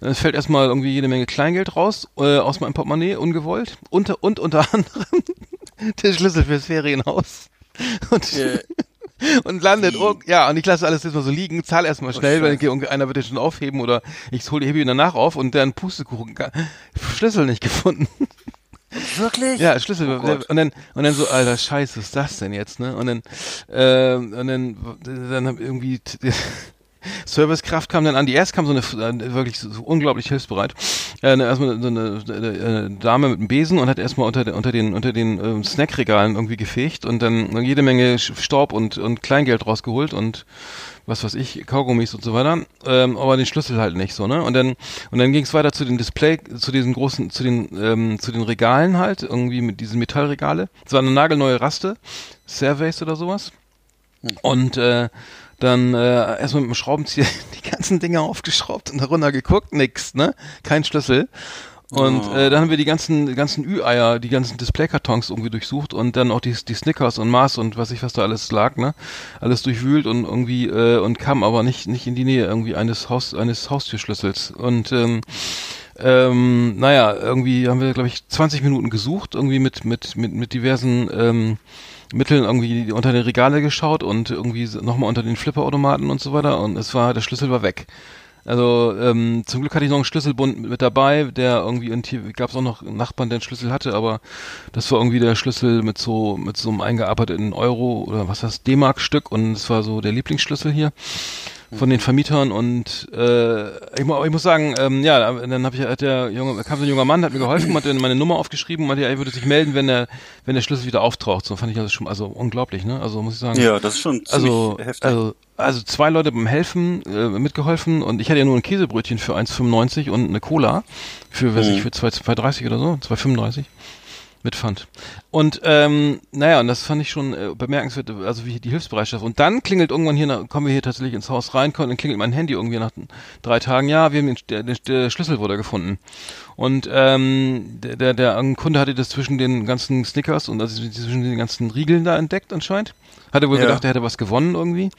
Speaker 2: Dann fällt erstmal irgendwie jede Menge Kleingeld raus, äh, aus meinem Portemonnaie, ungewollt. Und, und unter anderem der Schlüssel fürs Ferienhaus. Und, yeah. und landet, oh, ja, und ich lasse alles jetzt mal so liegen, zahle erstmal oh, schnell, oh, weil einer wird den schon aufheben oder ich hole die Hebe danach auf und dann Pustekuchen, Schlüssel nicht gefunden.
Speaker 3: Wirklich?
Speaker 2: Ja, Schlüssel. Oh und dann und dann so, alter Scheiße, was ist das denn jetzt, ne? Und dann äh, und dann dann irgendwie Servicekraft kam dann an. Die erst kam so eine äh, wirklich so, unglaublich hilfsbereit. Äh, ne, erstmal so eine, eine, eine, Dame mit einem Besen und hat erstmal unter, unter den unter den äh, Snackregalen irgendwie gefegt und dann jede Menge Staub und und Kleingeld rausgeholt und was weiß ich, Kaugummis und so weiter, ähm, aber den Schlüssel halt nicht so, ne? Und dann und dann ging es weiter zu den Display, zu diesen großen, zu den ähm, zu den Regalen halt, irgendwie mit diesen Metallregale. Es war eine nagelneue Raste, Surveys oder sowas. Hm. Und äh, dann äh, erstmal mit dem Schraubenzieher die ganzen Dinge aufgeschraubt und darunter geguckt, nix, ne? Kein Schlüssel. Und oh. äh, dann haben wir die ganzen, die ganzen Ü-Eier, die ganzen Displaykartons irgendwie durchsucht und dann auch die, die Snickers und Mars und was ich was da alles lag, ne? Alles durchwühlt und irgendwie äh, und kam aber nicht nicht in die Nähe irgendwie eines Haus eines Haustürschlüssels und ähm, ähm, naja, irgendwie haben wir glaube ich 20 Minuten gesucht, irgendwie mit mit mit mit diversen ähm, Mitteln irgendwie unter den Regale geschaut und irgendwie nochmal unter den Flipperautomaten und so weiter und es war, der Schlüssel war weg. Also ähm, zum Glück hatte ich noch einen Schlüsselbund mit dabei, der irgendwie in gab es auch noch einen Nachbarn, der einen Schlüssel hatte, aber das war irgendwie der Schlüssel mit so mit so einem eingearbeiteten Euro oder was heißt D-Mark-Stück und es war so der Lieblingsschlüssel hier von den Vermietern und äh, ich, mu ich muss sagen, ähm, ja, dann habe ich hat der junge kam so ein junger Mann, hat mir geholfen, hat meine Nummer aufgeschrieben und meinte, er würde sich melden, wenn der wenn der Schlüssel wieder auftaucht. So fand ich also schon also unglaublich, ne? Also muss ich sagen.
Speaker 3: Ja, das ist schon
Speaker 2: also
Speaker 3: heftig.
Speaker 2: also also zwei Leute beim Helfen äh, mitgeholfen und ich hatte ja nur ein Käsebrötchen für 1,95 und eine Cola für, weiß mhm. ich, für 2,30 oder so, 2,35. Mit Pfand. Und ähm, naja, und das fand ich schon äh, bemerkenswert, also wie die Hilfsbereitschaft. Und dann klingelt irgendwann hier, kommen wir hier tatsächlich ins Haus rein, und dann klingelt mein Handy irgendwie nach drei Tagen, ja, wir haben den, der, der Schlüssel wurde gefunden. Und ähm, der, der, der Kunde hatte das zwischen den ganzen Snickers und also zwischen den ganzen Riegeln da entdeckt anscheinend. Hatte wohl ja. gedacht, er hätte was gewonnen irgendwie.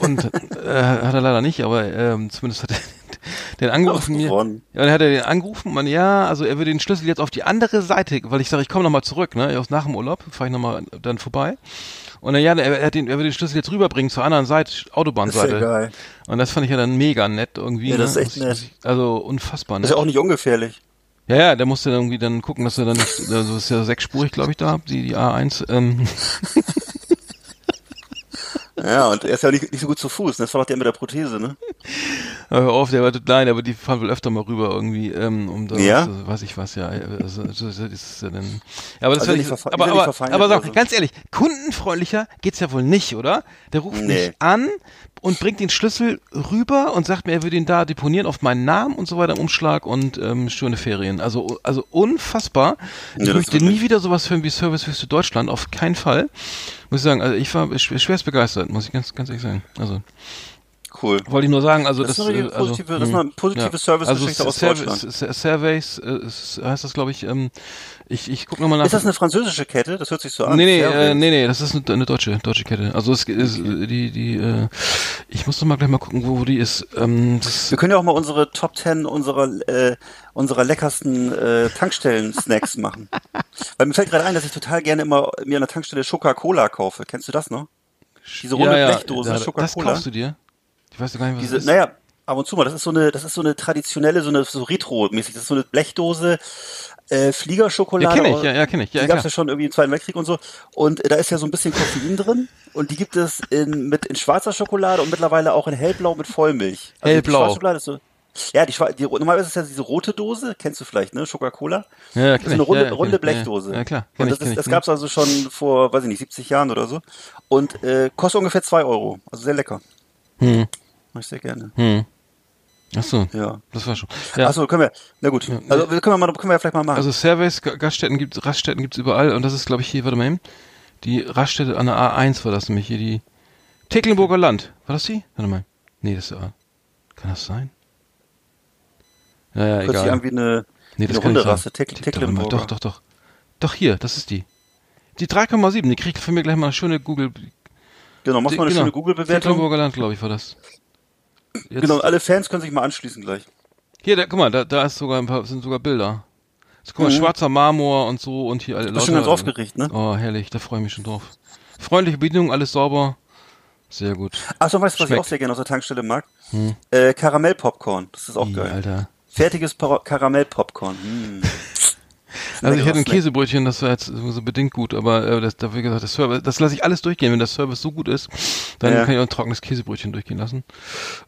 Speaker 2: Und äh, hat er leider nicht, aber ähm, zumindest hat er den angerufen. Ja, und dann hat er den angerufen, man, ja, also er würde den Schlüssel jetzt auf die andere Seite, weil ich sage, ich komme nochmal zurück, ne, aus nach dem Urlaub, fahre ich nochmal dann vorbei. Und dann, ja, er, er, hat den, er würde den Schlüssel jetzt rüberbringen zur anderen Seite, Autobahnseite. Das ist ja geil. Und das fand ich ja dann mega nett irgendwie.
Speaker 3: Ja, das ne? ist echt nett.
Speaker 2: Also unfassbar
Speaker 3: nett. Das ist ja auch nicht ungefährlich.
Speaker 2: Ja, ja, der musste dann irgendwie dann gucken, dass er dann nicht, also ist ja sechsspurig, glaube ich, da, die, die A1. Ähm.
Speaker 3: Ja, und er ist ja nicht, nicht so gut zu Fuß. Das war doch der mit der Prothese, ne?
Speaker 2: Hör auf, der war nein, aber die fahren wohl öfter mal rüber irgendwie, ähm, um da,
Speaker 3: ja?
Speaker 2: also, weiß ich was, ja. Also, das ist ja dann, ja, aber das also ich, aber, aber, aber, aber sag, ganz ehrlich, kundenfreundlicher geht's ja wohl nicht, oder? Der ruft nee. mich an und bringt den Schlüssel rüber und sagt mir, er würde ihn da deponieren auf meinen Namen und so weiter im Umschlag und ähm, schöne Ferien. Also, also unfassbar. Ich ja, möchte nie wieder sowas hören wie Service Wüste Deutschland, auf keinen Fall muss ich sagen, also ich war schwerst begeistert, muss ich ganz, ganz ehrlich sagen. Also
Speaker 3: cool.
Speaker 2: Wollte ich nur sagen, also
Speaker 3: das,
Speaker 2: das,
Speaker 3: ist, eine
Speaker 2: äh, also,
Speaker 3: positive, das ist eine positive ja. Service-Geschichte
Speaker 2: also
Speaker 3: aus Deutschland.
Speaker 2: Surveys äh, heißt das, glaube ich. Ähm, ich ich gucke nochmal nach.
Speaker 3: Ist das eine französische Kette? Das hört sich so an.
Speaker 2: Nee, nee, äh, nee, nee, das ist eine, eine deutsche, deutsche Kette. Also es ist okay. die, die, äh, ich muss noch mal gleich mal gucken, wo, wo die ist. Ähm, das
Speaker 3: Wir können ja auch mal unsere Top Ten unserer, äh, unserer leckersten äh, Tankstellen-Snacks machen. Weil mir fällt gerade ein, dass ich total gerne immer mir an der Tankstelle Coca-Cola kaufe. Kennst du das noch? Diese runde ja, ja, Blechdose, ja, Coca-Cola.
Speaker 2: Das kaufst du dir? Ich weiß gar nicht, was
Speaker 3: Diese,
Speaker 2: das ist.
Speaker 3: Naja, ab und zu mal. Das ist so eine, das ist so eine traditionelle, so eine so Retro-mäßig. Das ist so eine Blechdose, äh, Fliegerschokolade.
Speaker 2: Ja, kenne ich, ja, ja kenne ich. Ja,
Speaker 3: die gab es ja schon irgendwie im Zweiten Weltkrieg und so. Und äh, da ist ja so ein bisschen Koffein drin. Und die gibt es in, mit, in schwarzer Schokolade und mittlerweile auch in hellblau mit Vollmilch.
Speaker 2: Also hellblau.
Speaker 3: Die ist so, ja, die, die normalerweise ist ja diese rote Dose, kennst du vielleicht, ne? Coca-Cola.
Speaker 2: Ja, ja,
Speaker 3: klar. So eine runde, ja, runde Blechdose.
Speaker 2: Ja, klar.
Speaker 3: Und das, ist, das gab's also schon vor, weiß ich nicht, 70 Jahren oder so. Und äh, kostet ungefähr zwei Euro. Also sehr lecker.
Speaker 2: Hm.
Speaker 3: Mach ich sehr gerne.
Speaker 2: Hm. Ach so.
Speaker 3: Ja.
Speaker 2: Das war schon.
Speaker 3: Ja. Ach so, können wir. Na gut. Ja. Also können wir mal, können wir ja vielleicht mal machen.
Speaker 2: Also Service, Gaststätten gibt, Raststätten gibt's überall und das ist, glaube ich, hier, warte mal eben. Die Raststätte an der A1 war das nämlich hier, die Tecklenburger Land. War das die? Warte mal. Nee, das ist A. Kann das sein? Ja, ja,
Speaker 3: Hört egal. sich an wie eine,
Speaker 2: nee, das
Speaker 3: eine Hunderasse, Teck
Speaker 2: Tecklenburger. Doch, doch, doch. Doch hier, das ist die. Die 3,7, die kriegt von mir gleich mal eine schöne Google.
Speaker 3: Genau, mach mal eine genau. schöne Google-Bewertung.
Speaker 2: Tecklenburger Land, glaube ich, war das.
Speaker 3: Jetzt. Genau, alle Fans können sich mal anschließen gleich.
Speaker 2: Hier, da, guck mal, da, da ist sogar ein paar, sind sogar Bilder. So, guck mal, mhm. schwarzer Marmor und so und hier alle
Speaker 3: Leute. schon ganz aufgeregt, ne?
Speaker 2: Oh, herrlich, da freue ich mich schon drauf. Freundliche Bedienung, alles sauber. Sehr gut.
Speaker 3: Achso, weißt du, was ich auch sehr gerne aus der Tankstelle mag? Hm. Äh, Karamellpopcorn. Das ist auch
Speaker 2: I,
Speaker 3: geil.
Speaker 2: Alter.
Speaker 3: Fertiges Karamellpopcorn. Hm.
Speaker 2: Also ich hätte ein Käsebrötchen, das war jetzt so bedingt gut, aber äh, das, da wie gesagt, das Service, das lasse ich alles durchgehen. Wenn der Service so gut ist, dann ja. kann ich auch ein trockenes Käsebrötchen durchgehen lassen.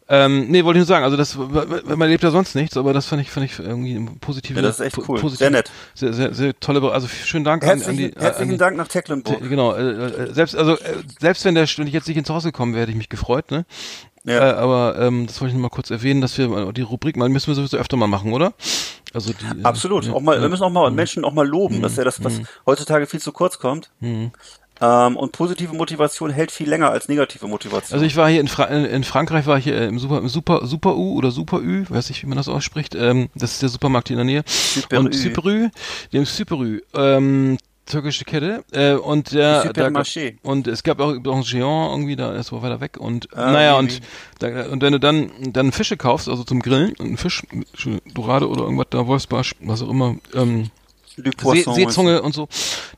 Speaker 2: Ähm, nee, wollte ich nur sagen, also das, man lebt ja sonst nichts, aber das fand ich, fand ich irgendwie positiv.
Speaker 3: Ja, das ist echt cool. Positiv, sehr nett.
Speaker 2: Sehr, sehr, sehr tolle, also schönen Dank
Speaker 3: herzlichen,
Speaker 2: an,
Speaker 3: die. Herzlichen
Speaker 2: an die,
Speaker 3: Dank nach Tecklenburg.
Speaker 2: Te, genau, äh, äh, selbst, also, äh, selbst wenn der, wenn ich jetzt nicht ins Haus gekommen wäre, hätte ich mich gefreut, ne? Ja. Äh, aber ähm, das wollte ich nur mal kurz erwähnen, dass wir die Rubrik mal müssen wir sowieso öfter mal machen, oder?
Speaker 3: Also die, äh, Absolut. Ja, auch mal, wir müssen auch mal mhm. Menschen auch mal loben. Mhm. Das ist ja das, was mhm. heutzutage viel zu kurz kommt.
Speaker 2: Mhm.
Speaker 3: Ähm, und positive Motivation hält viel länger als negative Motivation.
Speaker 2: Also ich war hier in, Fra in Frankreich, war ich hier im Super, im Super, Super U oder Super Ü, weiß nicht, wie man das ausspricht. Ähm, das ist der Supermarkt hier in der Nähe.
Speaker 3: Super
Speaker 2: und Super Ü, dem Super Ü. Ähm, türkische Kette äh, und der da, und es gab auch, Géant irgendwie da ist war weiter weg und ah, naja und da, und wenn du dann dann Fische kaufst also zum Grillen ein Fisch Dorade oder irgendwas da Wolfsbarsch was auch immer ähm, See, Seezunge und so,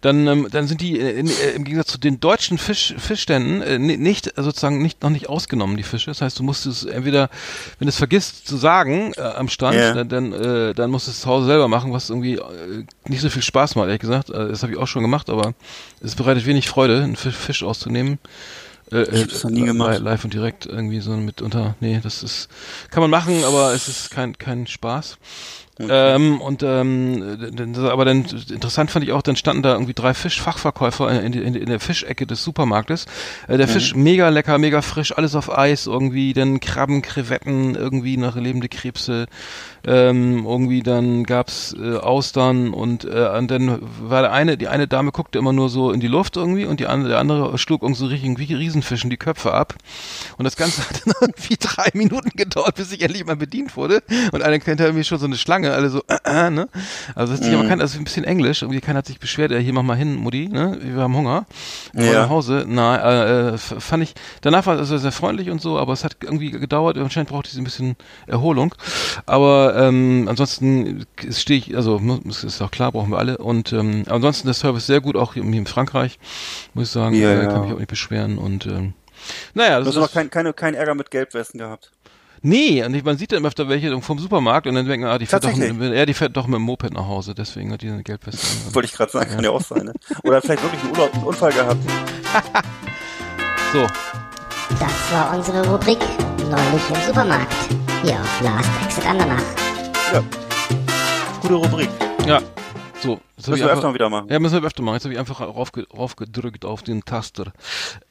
Speaker 2: dann ähm, dann sind die äh, in, äh, im Gegensatz zu den deutschen Fisch, Fischständen äh, nicht sozusagen nicht noch nicht ausgenommen die Fische. Das heißt, du musst es entweder, wenn du es vergisst zu sagen äh, am Stand, yeah. dann dann, äh, dann musst du es zu Hause selber machen, was irgendwie äh, nicht so viel Spaß macht, ehrlich gesagt. Äh, das habe ich auch schon gemacht, aber es bereitet wenig Freude, einen Fisch, Fisch auszunehmen.
Speaker 3: Äh, ich hab's noch nie gemacht.
Speaker 2: Live und direkt irgendwie so mit unter. Nee, das ist kann man machen, aber es ist kein kein Spaß. Ähm, und ähm, aber dann interessant fand ich auch, dann standen da irgendwie drei Fischfachverkäufer in, in, in der Fischecke des Supermarktes. Äh, der Fisch mega lecker, mega frisch, alles auf Eis, irgendwie dann Krabben, Krevetten, irgendwie noch lebende Krebse. Ähm, irgendwie dann gab's äh, Austern und, äh, und dann war der eine, die eine Dame guckte immer nur so in die Luft irgendwie und die andere, der andere schlug irgendwie so richtig wie Riesenfischen die Köpfe ab. Und das Ganze hat dann irgendwie drei Minuten gedauert, bis ich endlich mal bedient wurde. Und einer kennt irgendwie schon so eine Schlange, alle so, äh, äh, ne? Also das ist aber kein, also ein bisschen Englisch. Irgendwie keiner hat sich beschwert, äh, hier mach mal hin, Mutti, ne? Wir haben Hunger.
Speaker 3: Ja.
Speaker 2: nach Hause. Na, äh, äh, fand ich, danach war es sehr freundlich und so, aber es hat irgendwie gedauert. Anscheinend braucht es ein bisschen Erholung. Aber ähm, ansonsten stehe ich, also ist auch klar, brauchen wir alle. Und ähm, ansonsten der Service sehr gut, auch hier in Frankreich, muss ich sagen.
Speaker 3: Ja,
Speaker 2: äh,
Speaker 3: ja.
Speaker 2: Kann mich auch nicht beschweren. Und ähm, naja,
Speaker 3: Du
Speaker 2: das
Speaker 3: hast noch
Speaker 2: ist,
Speaker 3: kein, keine, keinen Ärger mit Gelbwesten gehabt.
Speaker 2: Nee, und ich, man sieht dann öfter welche vom Supermarkt und dann denkt man, ah, die fährt doch, ja, die fährt doch mit dem Moped nach Hause, deswegen hat die eine Gelbweste an.
Speaker 3: Wollte ich gerade sagen, kann ja auch sein. Ne? Oder vielleicht wirklich einen, Urlaub, einen Unfall gehabt.
Speaker 2: So,
Speaker 5: Das war unsere Rubrik Neulich im Supermarkt. Hier auf Last Exit Andernach.
Speaker 3: Ja. Gute Rubrik.
Speaker 2: ja, so.
Speaker 3: Müssen wir
Speaker 2: einfach-
Speaker 3: öfter wieder machen.
Speaker 2: Ja, müssen wir öfter machen. Jetzt habe ich einfach raufge raufgedrückt auf den Taster.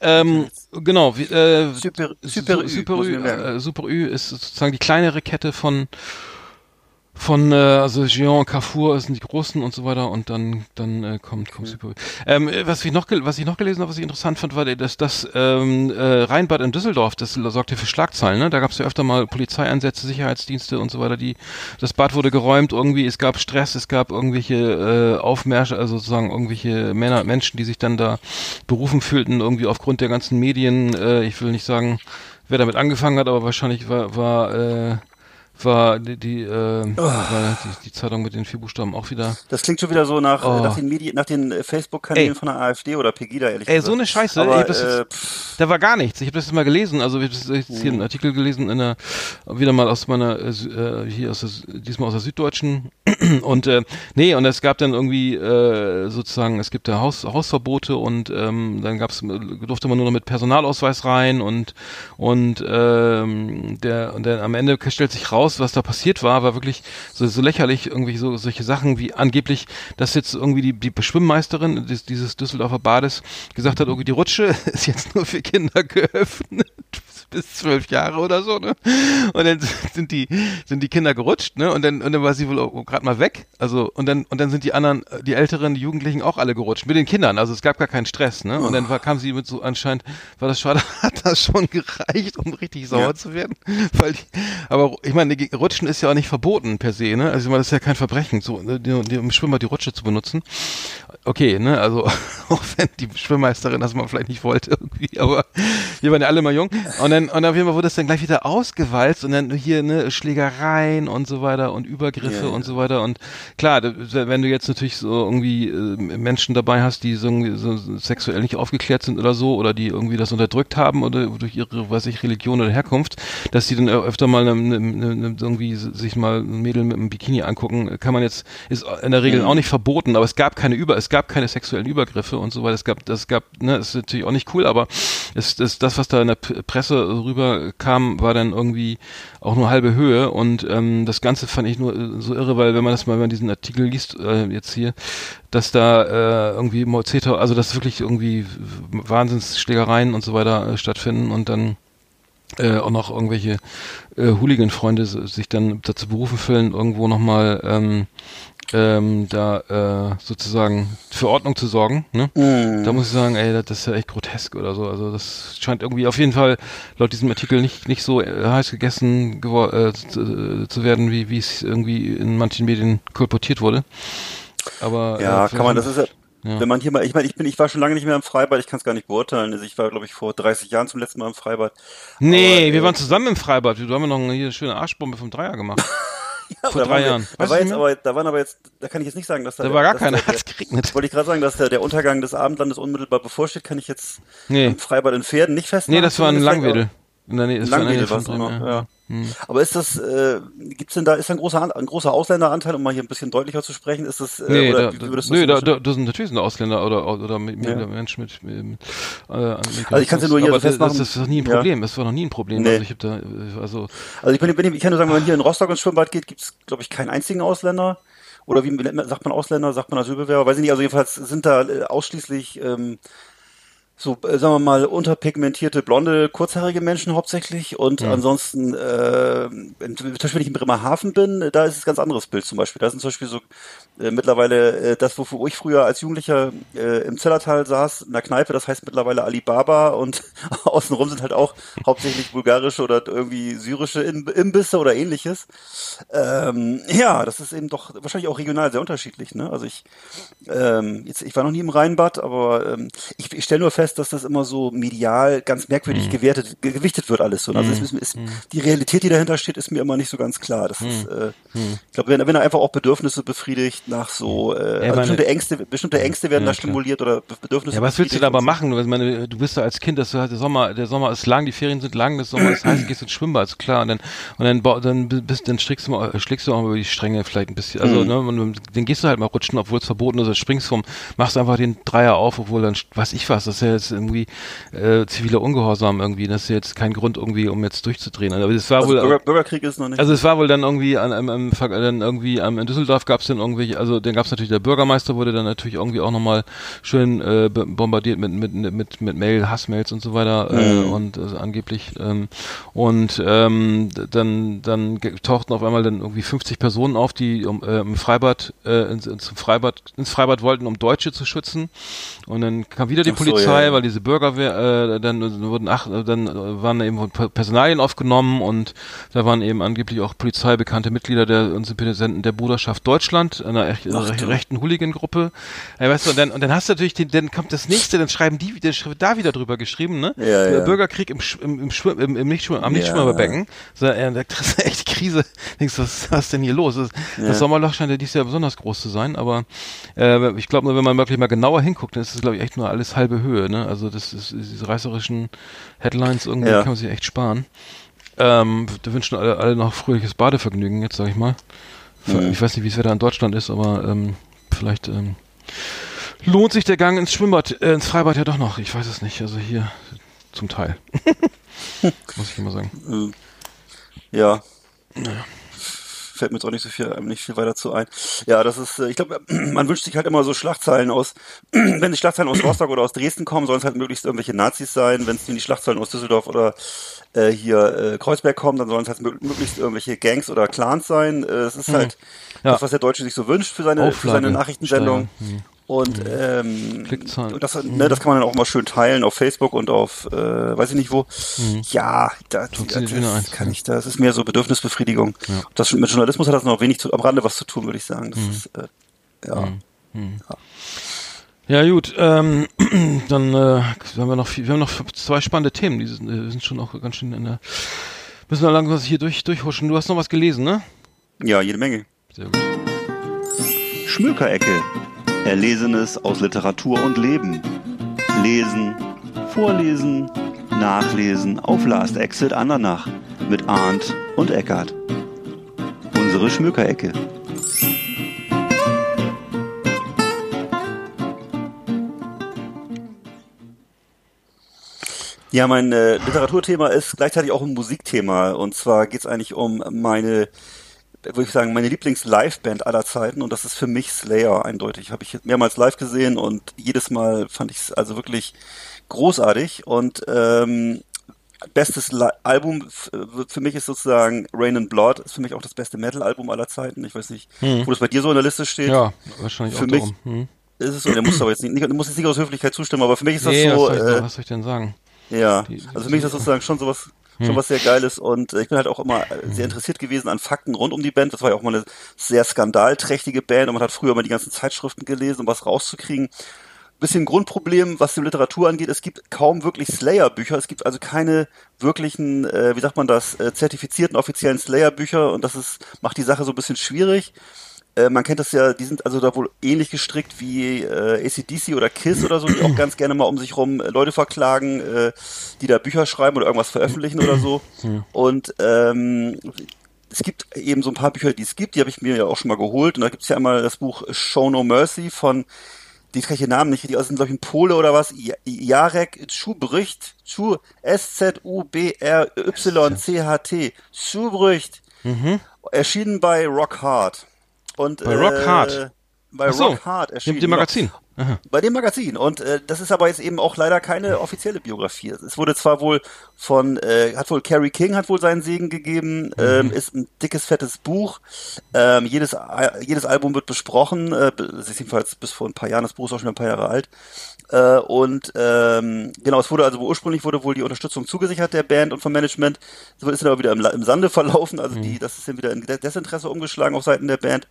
Speaker 2: Ähm, genau, äh,
Speaker 3: Super,
Speaker 2: Super,
Speaker 3: Super Ü,
Speaker 2: Super, Ü, äh, Super Ü ist sozusagen die kleinere Kette von von äh, also Géant, Carrefour sind die großen und so weiter und dann dann äh, kommt kommt Ü. Ähm, äh, was ich noch was ich noch gelesen habe, was ich interessant fand, war dass das ähm, äh, Rheinbad in Düsseldorf, das sorgte für Schlagzeilen. Ne? Da gab es ja öfter mal Polizeieinsätze, Sicherheitsdienste und so weiter. Die das Bad wurde geräumt irgendwie. Es gab Stress, es gab irgendwelche äh, Aufmärsche, also sozusagen irgendwelche Männer, Menschen, die sich dann da berufen fühlten irgendwie aufgrund der ganzen Medien. Äh, ich will nicht sagen, wer damit angefangen hat, aber wahrscheinlich war war äh, war die die, äh, war die die Zeitung mit den vier Buchstaben auch wieder.
Speaker 3: Das klingt schon wieder so nach,
Speaker 2: Oh.
Speaker 3: äh, nach den, Medi nach den äh, Facebook-Kanälen
Speaker 2: Ey.
Speaker 3: von der AfD oder Pegida, ehrlich
Speaker 2: Ey,
Speaker 3: gesagt.
Speaker 2: so eine Scheiße.
Speaker 3: Aber,
Speaker 2: ich
Speaker 3: äh,
Speaker 2: jetzt, da war gar nichts. Ich habe das jetzt mal gelesen. Also ich habe jetzt hier einen Artikel gelesen in der wieder mal aus meiner äh, äh, hier aus der, diesmal aus der Süddeutschen und äh, nee und es gab dann irgendwie äh, sozusagen es gibt da Haus, Hausverbote und ähm, dann gab's durfte man nur noch mit Personalausweis rein und und ähm, der und dann am Ende stellt sich raus, was da passiert war, war wirklich so, so lächerlich irgendwie so solche Sachen wie angeblich, dass jetzt irgendwie die die Schwimmmeisterin des, dieses Düsseldorfer Bades gesagt hat, irgendwie die Rutsche ist jetzt nur für Kinder geöffnet bis zwölf Jahre oder so, ne? Und dann sind die sind die Kinder gerutscht, ne? Und dann und dann war sie wohl gerade mal weg. Also und dann und dann sind die anderen, die Älteren, die Jugendlichen auch alle gerutscht mit den Kindern. Also es gab gar keinen Stress, ne? Und dann war, kam sie mit so anscheinend war das schade, hat das schon gereicht, um richtig sauer
Speaker 3: Ja.
Speaker 2: zu werden, weil die, aber ich meine, Rutschen ist ja auch nicht verboten per se, ne? Also ich meine, das ist ja kein Verbrechen, so ne, die, die, im Schwimmbad die Rutsche zu benutzen. Okay, ne? Also auch wenn die Schwimmmeisterin das mal vielleicht nicht wollte irgendwie, aber wir waren ja alle mal jung. Und dann und auf jeden Fall wurde es dann gleich wieder ausgewalzt und dann hier ne Schlägereien und so weiter und Übergriffe
Speaker 3: Ja, ja.
Speaker 2: und so weiter und klar, wenn du jetzt natürlich so irgendwie äh, Menschen dabei hast, die so, so sexuell nicht aufgeklärt sind oder so oder die irgendwie das unterdrückt haben oder durch ihre, weiß ich, Religion oder Herkunft, dass die dann öfter mal ne, ne, ne, irgendwie sich mal ein Mädel mit einem Bikini angucken, kann man jetzt ist in der Regel auch nicht verboten, aber es gab keine über, es gab keine sexuellen Übergriffe und so weiter. Es gab, das gab, ne, ist natürlich auch nicht cool, aber es, das, das, was da in der Presse rüber kam, war dann irgendwie auch nur halbe Höhe und ähm, das Ganze fand ich nur äh, so irre, weil wenn man das mal wenn man diesen Artikel liest, äh, jetzt hier, dass da äh, irgendwie Molzeto, also dass wirklich irgendwie Wahnsinnsschlägereien und so weiter äh, stattfinden und dann äh, auch noch irgendwelche äh, Hooligan-Freunde sich dann dazu berufen fühlen, irgendwo nochmal ähm, ähm, da äh, sozusagen für Ordnung zu sorgen. Ne?
Speaker 3: Mhm.
Speaker 2: Da muss ich sagen, ey, das ist ja echt grotesk oder so. Also das scheint irgendwie auf jeden Fall laut diesem Artikel nicht nicht so äh, heiß gegessen äh, zu, zu werden, wie wie es irgendwie in manchen Medien kolportiert wurde. Aber
Speaker 3: Ja,
Speaker 2: äh,
Speaker 3: kann man, das ist ja,
Speaker 2: Ja.
Speaker 3: wenn man hier mal, ich meine, ich bin, ich war schon lange nicht mehr im Freibad, ich kann es gar nicht beurteilen. Also ich war, glaube ich, vor 30 Jahren zum letzten Mal im Freibad.
Speaker 2: Nee,
Speaker 3: Aber,
Speaker 2: wir
Speaker 3: äh,
Speaker 2: waren zusammen im Freibad. Du haben wir noch eine hier schöne Arschbombe vom Dreier gemacht.
Speaker 3: Ja,
Speaker 2: vor drei Jahren.
Speaker 3: Da, war jetzt aber, da waren aber jetzt, da kann ich jetzt nicht sagen, dass da,
Speaker 2: Da war gar keiner, hat's geregnet.
Speaker 3: Wollte ich gerade sagen, dass der, der Untergang des Abendlandes unmittelbar bevorsteht, kann ich jetzt
Speaker 2: Nee.
Speaker 3: im Freibad in Pferden nicht festmachen.
Speaker 2: Nee, das war ein Langwedel. In der Nähe, das war
Speaker 3: Langwedel war's
Speaker 2: Bremen,
Speaker 3: immer,
Speaker 2: ja.
Speaker 3: ja. Hm. Aber ist das, äh, gibt's denn da, ist da ein großer, ein großer Ausländeranteil, um mal hier ein bisschen deutlicher zu sprechen? Ist das,
Speaker 2: äh, nee, oder, da, da, nee, da, da, da sind natürlich sind Ausländer oder, oder mit, ja. Menschen mit, mit
Speaker 3: äh, Also ich kann es ja nur hier
Speaker 2: aber festmachen. Das, das ist nie ein Problem, ja. das war noch nie ein Problem. Nee. Also ich hab da, also,
Speaker 3: also ich, bin, bin, ich kann nur sagen, wenn man hier in Rostock ins Schwimmbad geht, gibt's glaube ich, keinen einzigen Ausländer. Oder wie sagt man Ausländer, sagt man Asylbewerber, weiß ich nicht, also jedenfalls sind da äh, ausschließlich ähm, so, äh, sagen wir mal, unterpigmentierte, blonde, kurzhaarige Menschen hauptsächlich. Und mhm. ansonsten, äh, wenn, zum Beispiel, wenn ich in Bremerhaven bin, da ist es ein ganz anderes Bild zum Beispiel. Da sind zum Beispiel so äh, mittlerweile äh, das, wofür ich früher als Jugendlicher äh, im Zellertal saß, in der Kneipe, das heißt mittlerweile Alibaba und außenrum sind halt auch hauptsächlich bulgarische oder irgendwie syrische Imbisse oder ähnliches. Ähm, ja, das ist eben doch wahrscheinlich auch regional sehr unterschiedlich. Ne? Also ich, ähm, jetzt, ich war noch nie im Rheinbad, aber ähm, ich, ich stelle nur fest, dass das immer so medial ganz merkwürdig mhm. gewertet, gewichtet wird alles so. Also mhm. ist, ist, mhm. die Realität, die dahinter steht, ist mir immer nicht so ganz klar. Das ist, mhm. äh, mhm. ich glaube, wenn, wenn er einfach auch Bedürfnisse befriedigt, nach so äh, ja, also bestimmte Ängste, bestimmte Ängste werden ja, da stimuliert oder Bedürfnisse.
Speaker 2: Ja, was willst du da aber machen? Ich meine, du bist da als Kind, dass du halt der Sommer, der Sommer ist lang, die Ferien sind lang, das Sommer ist heiß, gehst ins Schwimmbad, ist klar. Und dann und dann dann bist dann strickst du mal, schlägst du auch mal über die Stränge vielleicht ein bisschen. Also mhm. ne, und dann gehst du halt mal rutschen, obwohl es verboten ist, springst vom, machst einfach den Dreier auf, obwohl dann weiß ich was, das ist ja jetzt irgendwie äh, ziviler Ungehorsam irgendwie. Das ist jetzt kein Grund irgendwie, um jetzt durchzudrehen. Aber es war also wohl
Speaker 3: Bürger, Bürgerkrieg ist noch nicht.
Speaker 2: Also es war wohl dann irgendwie an, an, an, dann irgendwie an, in Düsseldorf gab es dann irgendwie, also den gab es natürlich, der Bürgermeister wurde dann natürlich irgendwie auch nochmal schön äh, bombardiert mit, mit, mit, mit Mail, Hassmails und so weiter äh, mhm. und also angeblich ähm, und ähm, dann, dann tauchten auf einmal dann irgendwie 50 Personen auf, die um, äh, im Freibad, äh, ins, ins, Freibad, ins Freibad wollten, um Deutsche zu schützen. Und dann kam wieder die Ach Polizei, so, ja. weil diese Bürgerwehr, äh, dann wurden ach, dann waren eben Personalien aufgenommen und da waren eben angeblich auch polizeibekannte Mitglieder der und Sympathisanten der Bruderschaft Deutschland, einer echt, ach, rechten Hooligan-Gruppe. Ja, weißt du, und dann, und dann hast du natürlich, den, dann kommt das nächste, dann schreiben die, wird da wieder drüber geschrieben, ne? Ja, ja. Bürgerkrieg im, im, im, Schwimm, im, im Nichtschwimmer, am Nichtschwimmerbecken. So, ja, das ist echt Krise. Denkst was, was ist denn hier los? Das, das Sommerloch scheint ja dieses Jahr besonders groß zu sein, aber äh, ich glaube nur, wenn man wirklich mal genauer hinguckt, dann ist es, glaube ich, echt nur alles halbe Höhe, ne? Also das ist diese reißerischen Headlines irgendwie ja. kann man sich echt sparen. Ähm, da wünschen alle, alle noch fröhliches Badevergnügen, jetzt sag ich mal. Mhm. Ich weiß nicht, wie es wieder in Deutschland ist, aber ähm, vielleicht ähm, lohnt sich der Gang ins Schwimmbad, äh, ins Freibad ja doch noch. Ich weiß es nicht. Also hier zum Teil. Muss ich immer sagen.
Speaker 3: Ja. Fällt mir jetzt auch nicht so viel, nicht viel weiter zu ein. Ja, das ist, äh, ich glaube, man wünscht sich halt immer so Schlachtzeilen aus, wenn die Schlachtzeilen aus Rostock oder aus Dresden kommen, sollen es halt möglichst irgendwelche Nazis sein. Wenn es die Schlachtzeilen aus Düsseldorf oder äh, hier äh, Kreuzberg kommen, dann sollen es halt möglichst irgendwelche Gangs oder Clans sein. Äh, es ist mhm. halt ja. das, was der Deutsche sich so wünscht für seine, für seine Nachrichtensendung. Mhm. Und ähm, und das, ne, das kann man dann auch mal schön teilen auf Facebook und auf, äh, weiß ich nicht wo. Mhm. Ja, da, das, das kann ich, das ist mehr so Bedürfnisbefriedigung. Ja. Das mit Journalismus hat das noch wenig zu, am Rande was zu tun, würde ich sagen. Das mhm. ist, äh, ja. Mhm.
Speaker 2: mhm. ja. Ja gut, ähm, dann äh, haben wir noch viel, wir haben noch zwei spannende Themen, die sind, äh, sind schon auch ganz schön in der müssen wir langsam hier durch durchhuschen. Du hast noch was gelesen, ne?
Speaker 3: Ja, jede Menge. Sehr gut.
Speaker 4: Schmökerecke. Erlesenes aus Literatur und Leben. Lesen, vorlesen, nachlesen auf Last Exit Andernach mit Arndt und Eckart. Unsere Schmökerecke.
Speaker 3: Ja, mein äh, Literaturthema ist gleichzeitig auch ein Musikthema. Und zwar geht es eigentlich um meine, würde ich sagen, meine Lieblings-Live-Band aller Zeiten. Und das ist für mich Slayer eindeutig. Habe ich mehrmals live gesehen und jedes Mal fand ich es also wirklich großartig. Und ähm, bestes Li Album für mich ist sozusagen Rain and Blood. Ist für mich auch das beste Metal-Album aller Zeiten. Ich weiß nicht, hm. wo das bei dir so in der Liste steht.
Speaker 2: Ja, wahrscheinlich
Speaker 3: für
Speaker 2: auch
Speaker 3: mich hm. ist es so. Der muss aber jetzt nicht, nicht, muss jetzt nicht aus Höflichkeit zustimmen, aber für mich ist das nee, so.
Speaker 2: Was soll, ich, äh, was soll ich denn sagen?
Speaker 3: Ja, also für mich ist das sozusagen schon sowas, schon hm. was sehr Geiles und äh, ich bin halt auch immer äh, sehr interessiert gewesen an Fakten rund um die Band. Das war ja auch mal eine sehr skandalträchtige Band und man hat früher mal die ganzen Zeitschriften gelesen, um was rauszukriegen. Bisschen Grundproblem, was die Literatur angeht, es gibt kaum wirklich Slayer-Bücher. Es gibt also keine wirklichen, äh, wie sagt man das, äh, zertifizierten offiziellen Slayer-Bücher und das ist, macht die Sache so ein bisschen schwierig. Äh, man kennt das ja, die sind also da wohl ähnlich gestrickt wie äh, ACDC oder KISS oder so, die auch ganz gerne mal um sich rum äh, Leute verklagen, äh, die da Bücher schreiben oder irgendwas veröffentlichen oder so. Und ähm, es gibt eben so ein paar Bücher, die es gibt, die habe ich mir ja auch schon mal geholt. Und da gibt es ja einmal das Buch Show No Mercy von, die kann ich den Namen nicht, die sind glaube ich ein Pole oder was, Ja- Jarek Schubricht, Schu, S-Z-U-B-R-Y-C-H-T, Schubricht, erschienen bei Rock Hard. Und,
Speaker 2: Bei Rock Hard?
Speaker 3: Äh, bei
Speaker 2: so,
Speaker 3: Rock Hard erschienen.
Speaker 2: Dem. Magazin. Aha.
Speaker 3: Bei dem Magazin. Und äh, das ist aber jetzt eben auch leider keine offizielle Biografie. Es wurde zwar wohl von, äh, hat wohl Carrie King hat wohl seinen Segen gegeben, ähm, ist ein dickes, fettes Buch. Ähm, jedes, Al- jedes Album wird besprochen. Äh, es ist jedenfalls bis vor ein paar Jahren, das Buch ist auch schon ein paar Jahre alt. Äh, und ähm, genau, es wurde also ursprünglich wurde wohl die Unterstützung zugesichert der Band und vom Management. Es ist dann aber wieder im, im Sande verlaufen, also die, das ist dann wieder in Desinteresse umgeschlagen auf Seiten der Band.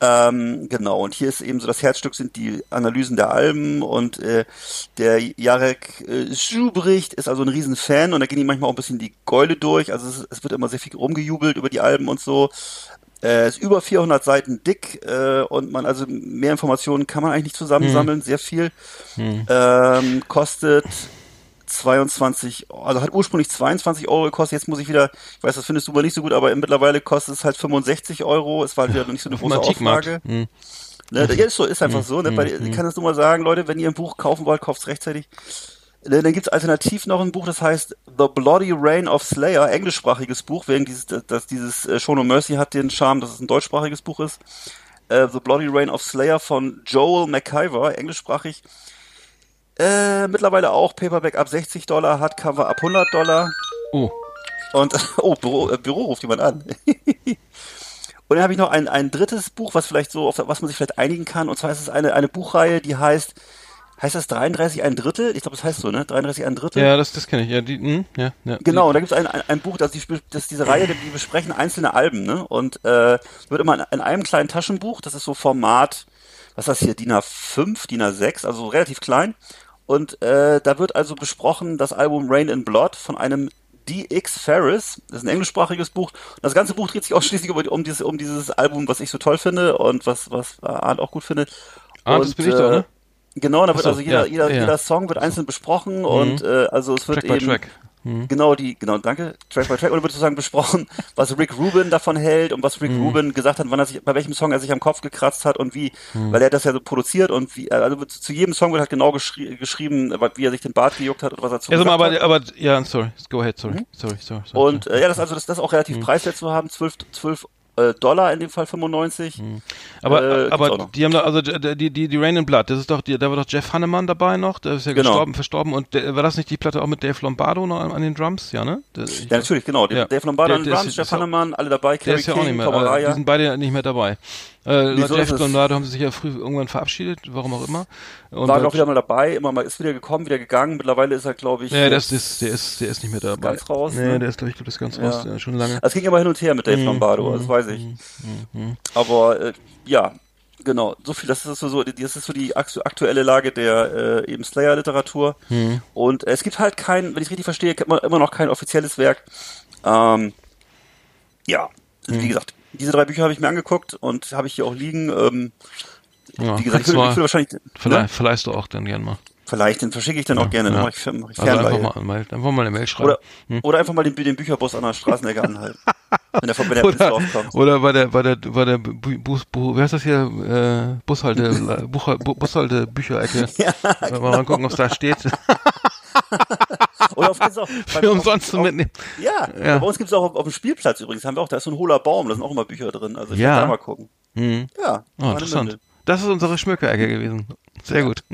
Speaker 3: Ähm, genau, und hier ist eben so das Herzstück sind die Analysen der Alben und äh, der Jarek äh, Schubricht ist also ein Riesenfan und da gehen ihm manchmal auch ein bisschen die Geule durch. Also es, es wird immer sehr viel rumgejubelt über die Alben und so. Äh, ist über 400 Seiten dick äh, und man also mehr Informationen kann man eigentlich nicht zusammensammeln, sehr viel. Ähm, kostet 22, also hat ursprünglich 22 Euro gekostet, jetzt muss ich wieder, ich weiß, das findest du aber nicht so gut, aber mittlerweile kostet es halt 65 Euro, es war halt wieder noch nicht so eine große. Auflage.
Speaker 2: Hm.
Speaker 3: Ne, ist so, ist einfach so. Ne? Bei, ich kann das nur mal sagen, Leute, wenn ihr ein Buch kaufen wollt, kauft es rechtzeitig. Ne, Dann gibt's alternativ noch ein Buch, das heißt The Bloody Reign of Slayer, englischsprachiges Buch, wegen dieses, dass dieses äh, Show No Mercy hat den Charme, dass es ein deutschsprachiges Buch ist. Äh, The Bloody Reign of Slayer von Joel McIver, englischsprachig. Äh, mittlerweile auch Paperback ab 60 Dollar, Hardcover ab 100 Dollar.
Speaker 2: Oh,
Speaker 3: Und, oh, Büro, äh, Büro ruft jemand an. und dann habe ich noch ein, ein drittes Buch, was vielleicht so, auf was man sich vielleicht einigen kann. Und zwar ist es eine, eine Buchreihe, die heißt, heißt das 33 ein Drittel? Ich glaube, das heißt so, ne? 33 ein Drittel?
Speaker 2: ja, das, das kenne ich. Ja, die, hm, ja, ja.
Speaker 3: Genau, und da gibt es ein, ein, ein Buch, das, die, das diese Reihe, die besprechen einzelne Alben, ne? Und äh, wird immer in, in einem kleinen Taschenbuch, das ist so Format, was ist das hier, DIN A5, DIN A6, also relativ klein. Und äh, da wird also besprochen das Album Rain in Blood von einem D.X. Ferris, das ist ein englischsprachiges Buch. Und das ganze Buch dreht sich ausschließlich um, um, dieses, um dieses Album, was ich so toll finde und was, was äh, Arndt auch gut findet.
Speaker 2: Ah, das bin ich doch, ne?
Speaker 3: Genau, da wird
Speaker 2: so,
Speaker 3: also jeder,
Speaker 2: ja,
Speaker 3: jeder,
Speaker 2: ja.
Speaker 3: jeder Song wird einzeln besprochen und äh, also es wird
Speaker 2: Track
Speaker 3: eben
Speaker 2: Mhm.
Speaker 3: genau die genau danke Track by Track und wird sozusagen besprochen, was Rick Rubin davon hält und was Rick
Speaker 2: Mhm.
Speaker 3: Rubin gesagt hat, wann er sich bei welchem Song er sich am Kopf gekratzt hat und wie,
Speaker 2: Mhm.
Speaker 3: weil er das ja so produziert und wie also zu jedem Song wird halt genau geschri geschrieben, wie er sich den Bart gejuckt hat und was er zu
Speaker 2: sag mal, aber,
Speaker 3: hat.
Speaker 2: aber, ja, sorry, go ahead, sorry, sorry, sorry. sorry.
Speaker 3: Mhm. Und äh, ja, das also das, das auch relativ
Speaker 2: Mhm.
Speaker 3: preiswert zu haben, 12, 12 äh, Dollar in dem Fall 95.
Speaker 2: Aber,
Speaker 3: Äh,
Speaker 2: aber die haben da, also die, die, die, die Rain in Blood, das ist doch, die, da war doch Jeff Hanneman dabei noch, der ist ja
Speaker 3: Genau.
Speaker 2: gestorben, verstorben und der, war das nicht die Platte auch mit Dave Lombardo noch an, an den Drums? Ja, ne? Der,
Speaker 3: Ja, natürlich, genau.
Speaker 2: Ja.
Speaker 3: Dave Lombardo
Speaker 2: Der-
Speaker 3: an
Speaker 2: der
Speaker 3: Drums, Jeff Hanneman, alle dabei,
Speaker 2: der ist ja auch nicht
Speaker 3: King,
Speaker 2: mehr,
Speaker 3: Tom
Speaker 2: äh, die sind beide nicht mehr dabei. Äh,
Speaker 3: Wieso
Speaker 2: Jeff
Speaker 3: es?
Speaker 2: Lombardo haben sie sich ja früh irgendwann verabschiedet, warum auch immer. Und
Speaker 3: war doch wieder mal dabei, immer mal ist wieder gekommen, wieder gegangen. Mittlerweile ist er, glaube ich,
Speaker 2: Ja, das
Speaker 3: jetzt-
Speaker 2: ist, der ist, der ist nicht mehr dabei.
Speaker 3: ganz raus,
Speaker 2: Nee,
Speaker 3: ne?
Speaker 2: der ist, glaube ich, glaub, das ganz
Speaker 3: Ja.
Speaker 2: raus, ja, schon lange.
Speaker 3: Es ging immer hin und her mit
Speaker 2: Mhm,
Speaker 3: Dave Lombardo, das weiß ich. Aber äh, ja, genau, so viel, das ist so, das ist so die aktu- aktuelle Lage der äh, eben Slayer-Literatur.
Speaker 2: Mhm.
Speaker 3: Und äh, es gibt halt kein, wenn ich richtig verstehe, man immer noch kein offizielles Werk. Ähm, ja,
Speaker 2: Mhm.
Speaker 3: wie gesagt, diese drei Bücher habe ich mir angeguckt und habe ich hier auch liegen. Ähm,
Speaker 2: Ja,
Speaker 3: wie gesagt, ich
Speaker 2: mal-
Speaker 3: ich will wahrscheinlich,
Speaker 2: Vielleicht,
Speaker 3: ne?
Speaker 2: verleihst du auch dann gern mal.
Speaker 3: vielleicht, den verschicke ich dann auch gerne,
Speaker 2: ja.
Speaker 3: dann mache ich, mach ich
Speaker 2: Also einfach mal, einfach mal eine Mail schreiben.
Speaker 3: Oder, oder einfach mal den, den Bücherbus an der Straßenecke anhalten. wenn der, wenn der
Speaker 2: oder,
Speaker 3: kommt.
Speaker 2: oder bei der bei der bei der Bu Bus, Bu, wie heißt das hier äh, Bushalte Buch, Bu, Bushalte Bücherecke
Speaker 3: Ja,
Speaker 2: mal, mal gucken ob es da steht
Speaker 3: Oder auf, auch, bei-
Speaker 2: für
Speaker 3: auf-
Speaker 2: umsonst zu
Speaker 3: auf-
Speaker 2: mitnehmen
Speaker 3: Ja,
Speaker 2: Ja.
Speaker 3: bei uns gibt's auch auf, auf dem Spielplatz übrigens, haben wir auch, da ist so ein hohler Baum, da sind auch immer Bücher drin. Also ich
Speaker 2: Ja.
Speaker 3: da mal gucken.
Speaker 2: hm.
Speaker 3: Ja,
Speaker 2: oh, interessant das ist unsere Schmökerecke gewesen sehr gut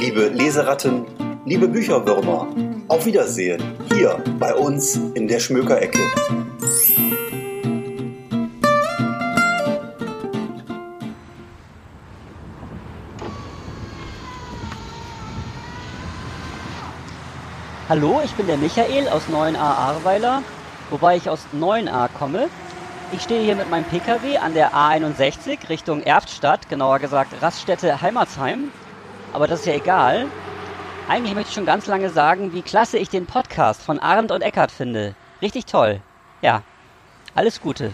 Speaker 6: Liebe Leseratten, liebe Bücherwürmer, auf Wiedersehen hier bei uns in der Schmökerecke.
Speaker 7: Hallo, ich bin der Michael aus 9a Ahrweiler, wobei ich aus 9a komme. Ich stehe hier mit meinem Pkw an der A61 Richtung Erftstadt, genauer gesagt Raststätte Heimatsheim. Aber das ist ja egal. Eigentlich möchte ich schon ganz lange sagen, wie klasse ich den Podcast von Arndt und Eckart finde. Richtig toll. Ja, alles Gute.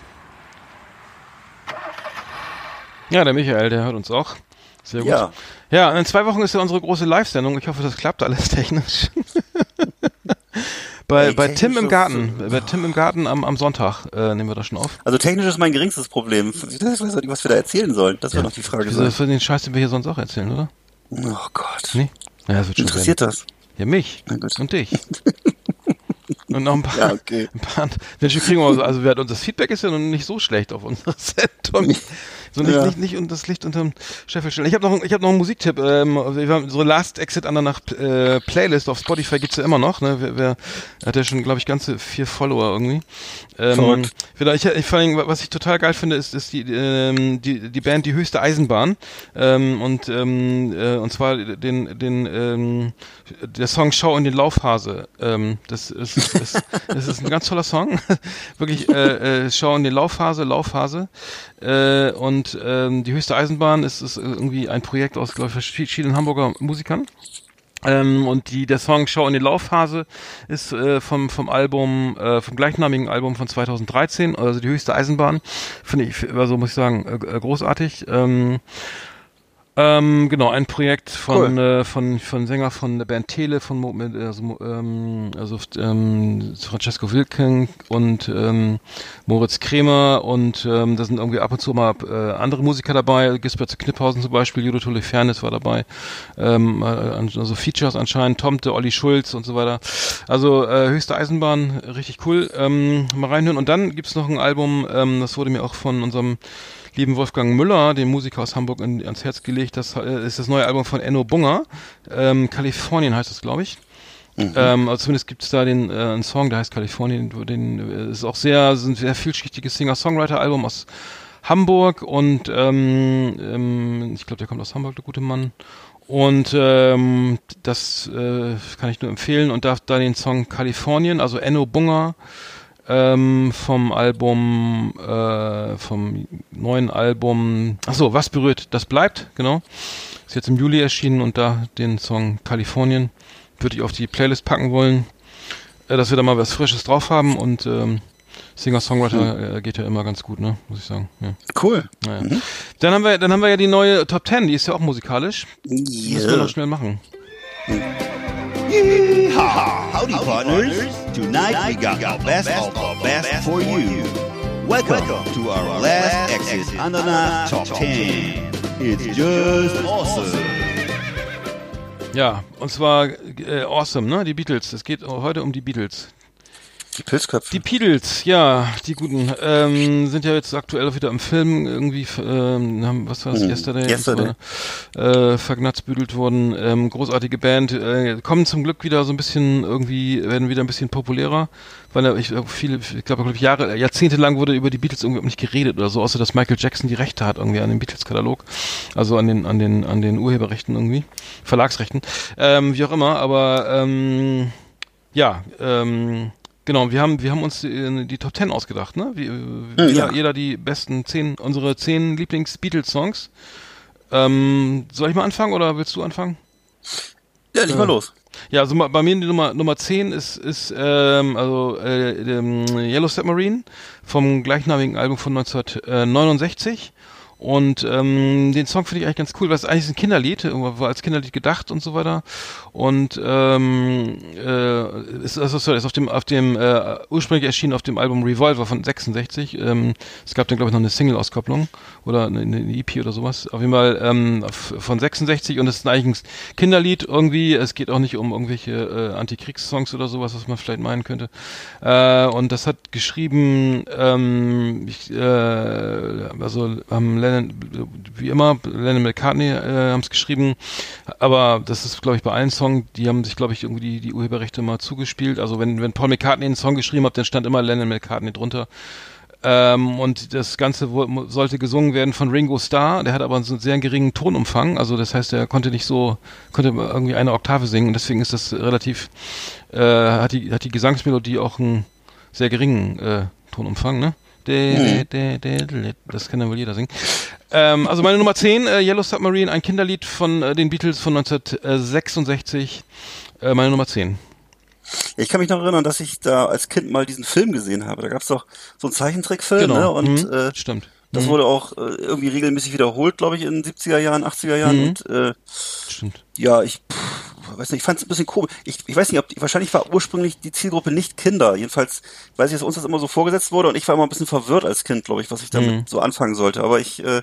Speaker 2: Ja, der Michael, der hört uns auch. Sehr gut.
Speaker 3: Ja.
Speaker 2: Ja, und in zwei Wochen ist ja unsere große Live-Sendung. Ich hoffe, das klappt alles technisch. bei,
Speaker 3: Ey,
Speaker 2: bei Tim im Garten. Bei Tim im Garten am, am Sonntag äh, nehmen wir das schon auf.
Speaker 3: Also technisch ist mein geringstes Problem. Ich weiß nicht, was wir da erzählen sollen. Das wäre noch die Frage.
Speaker 2: Wieso für den Scheiß, den wir hier sonst auch erzählen, oder?
Speaker 3: Oh Gott.
Speaker 2: Nee? Ja, das wird schon
Speaker 3: Interessiert das?
Speaker 2: werden. Ja, mich. Und dich. Und noch ein paar.
Speaker 3: Ja, okay.
Speaker 2: Ein paar Mensch, wir kriegen also wir, hatten- das Feedback ist ja noch nicht so schlecht auf unserer Sendung. So nicht,
Speaker 3: Ja.
Speaker 2: nicht, nicht und das Licht unterm Scheffel stellen. Ich habe noch, ich hab noch einen Musiktipp. Ähm, wir haben unsere Last Exit Andernach äh, Playlist auf Spotify gibt's ja immer noch. Ne? Wer, wer hat ja schon, glaube ich, ganze vier Follower irgendwie. Ähm, vielleicht, ich, vor allem, was ich total geil finde, ist, ist die, ähm, die, die Band Die höchste Eisenbahn. Ähm, und, ähm, äh, und zwar den, den, ähm, der Song Schau in den Laufhase. Ähm, das, ist, ist, das ist ein ganz toller Song. Wirklich, äh, äh, Schau in den Laufhase, Laufhase. Äh, und ähm, die höchste Eisenbahn ist, ist irgendwie ein Projekt aus, ich, verschiedenen Hamburger Musikern. Ähm, und die, der Song Schau in die Laufhase ist äh, vom, vom Album, äh, vom gleichnamigen Album von 2013, also die höchste Eisenbahn. Finde ich, also muss ich sagen, äh, großartig. Ähm, ähm, genau, ein Projekt von, äh, von, von Sänger von der Band Tele, von Mo- also, ähm, also ähm, Francesco Wilken und ähm, Moritz Kremer und ähm, da sind irgendwie ab und zu mal äh, andere Musiker dabei, Gisbert Kniphausen zum Beispiel, Judo Tolifernes war dabei, ähm, äh, also Features anscheinend, Tomte, Olli Schulz und so weiter. Also äh, höchste Eisenbahn, richtig cool. Ähm, mal reinhören. Und dann gibt's noch ein Album, ähm, das wurde mir auch von unserem lieben Wolfgang Müller, dem Musiker aus Hamburg, in, ans Herz gelegt. Das äh, ist das neue Album von Enno Bunger. Ähm, Kalifornien heißt es, glaube ich. Ähm, also zumindest gibt es da den äh, einen Song, der heißt Kalifornien. Den äh, ist auch sehr, sind sehr vielschichtiges Singer-Songwriter-Album aus Hamburg und ähm, ähm, ich glaube, der kommt aus Hamburg, der gute Mann. Und ähm, das äh, kann ich nur empfehlen und darf da den Song Kalifornien, also Enno Bunger ähm, vom Album, äh, vom neuen Album, ach so, was berührt, das bleibt, genau. Ist jetzt im Juli erschienen und da den Song Kalifornien würde ich auf die Playlist packen wollen, äh, dass wir da mal was Frisches drauf haben und ähm, Singer-Songwriter äh, geht ja immer ganz gut, ne, muss ich sagen. Ja.
Speaker 3: Cool.
Speaker 2: Naja. Dann haben wir, dann haben wir ja die neue Top 10, die ist ja auch musikalisch.
Speaker 3: Ja.
Speaker 2: Müssen wir noch schnell machen.
Speaker 4: Yeehaw! Howdy, partners. Tonight we got the best of the best for you. Welcome to our last exit Andernach Top 10. It's just awesome.
Speaker 2: Ja, und zwar äh, Awesome, ne? Die Beatles. Es geht heute um die Beatles.
Speaker 3: Die Pilzköpfe.
Speaker 2: Die Beatles, ja, die guten, ähm, sind ja jetzt aktuell auch wieder im Film irgendwie, ähm, haben, was war das,
Speaker 3: Hm,
Speaker 2: Yesterday,
Speaker 3: Yesterday.
Speaker 2: so, äh, vergnatzbüdelt worden, ähm, großartige Band, äh, kommen zum Glück wieder so ein bisschen irgendwie, werden wieder ein bisschen populärer, weil ich äh, viele, ich glaube, glaub Jahre, Jahrzehnte lang wurde über die Beatles irgendwie nicht geredet oder so, außer dass Michael Jackson die Rechte hat irgendwie an dem Beatles-Katalog, also an den, an den, an den Urheberrechten irgendwie, Verlagsrechten, ähm, wie auch immer, aber, ähm, ja, ähm, Genau, wir haben, wir haben uns die, die Top Ten ausgedacht, ne? Wie, äh, jeder,
Speaker 3: ja.
Speaker 2: jeder die besten zehn, unsere zehn Lieblings-Beatles-Songs. Ähm, soll ich mal anfangen oder willst du anfangen?
Speaker 3: Ja, leg mal los.
Speaker 2: Ja, also bei mir die Nummer Nummer 10 ist ist ähm, also äh, Yellow Submarine vom gleichnamigen Album von 1969 und ähm, den Song finde ich eigentlich ganz cool, weil es eigentlich ein Kinderlied, war als Kinderlied gedacht und so weiter und ähm, äh, ist, also, ist auf dem auf dem äh, ursprünglich erschienen auf dem Album Revolver von 66. Ähm, es gab dann glaube ich noch eine Single-Auskopplung oder eine, eine EP oder sowas. Auf jeden Fall ähm, von 66 und es ist eigentlich ein Kinderlied irgendwie. Es geht auch nicht um irgendwelche äh, Antikriegssongs oder sowas, was man vielleicht meinen könnte. Äh, und das hat geschrieben, ähm, ich, äh, also haben Lennon, wie immer, Lennon McCartney äh, haben es geschrieben, aber das ist, glaube ich, bei allen Songs, die haben sich, glaube ich, irgendwie die, die Urheberrechte mal zugespielt. Also wenn, wenn Paul McCartney einen Song geschrieben hat, dann stand immer Lennon McCartney drunter. Ähm, und das Ganze sollte gesungen werden von Ringo Starr. Der hat aber einen sehr geringen Tonumfang. Also das heißt, er konnte nicht so, konnte irgendwie eine Oktave singen. Und deswegen ist das relativ, äh, hat die, hat die Gesangsmelodie auch einen sehr geringen äh, Tonumfang, ne? Das kann ja wohl jeder singen. Ähm, also meine Nummer 10, äh, Yellow Submarine, ein Kinderlied von äh, den Beatles von 1966. Äh, meine Nummer 10.
Speaker 3: Ich kann mich noch erinnern, dass ich da als Kind mal diesen Film gesehen habe. Da gab's doch so einen Zeichentrickfilm, ne? Und
Speaker 2: Mhm,
Speaker 3: äh,
Speaker 2: Stimmt.
Speaker 3: Das
Speaker 2: Mhm.
Speaker 3: wurde auch äh, irgendwie regelmäßig wiederholt, glaube ich, in den 70er Jahren, 80er Jahren.
Speaker 2: Mhm.
Speaker 3: Und äh,
Speaker 2: Stimmt.
Speaker 3: ja, ich pff, weiß nicht, ich fand es ein bisschen komisch. Ich, ich weiß nicht, ob wahrscheinlich war ursprünglich die Zielgruppe nicht Kinder. Jedenfalls weiß ich, dass uns das immer so vorgesetzt wurde und ich war immer ein bisschen verwirrt als Kind, glaube ich, was ich damit
Speaker 2: Mhm.
Speaker 3: so anfangen sollte. Aber ich, äh,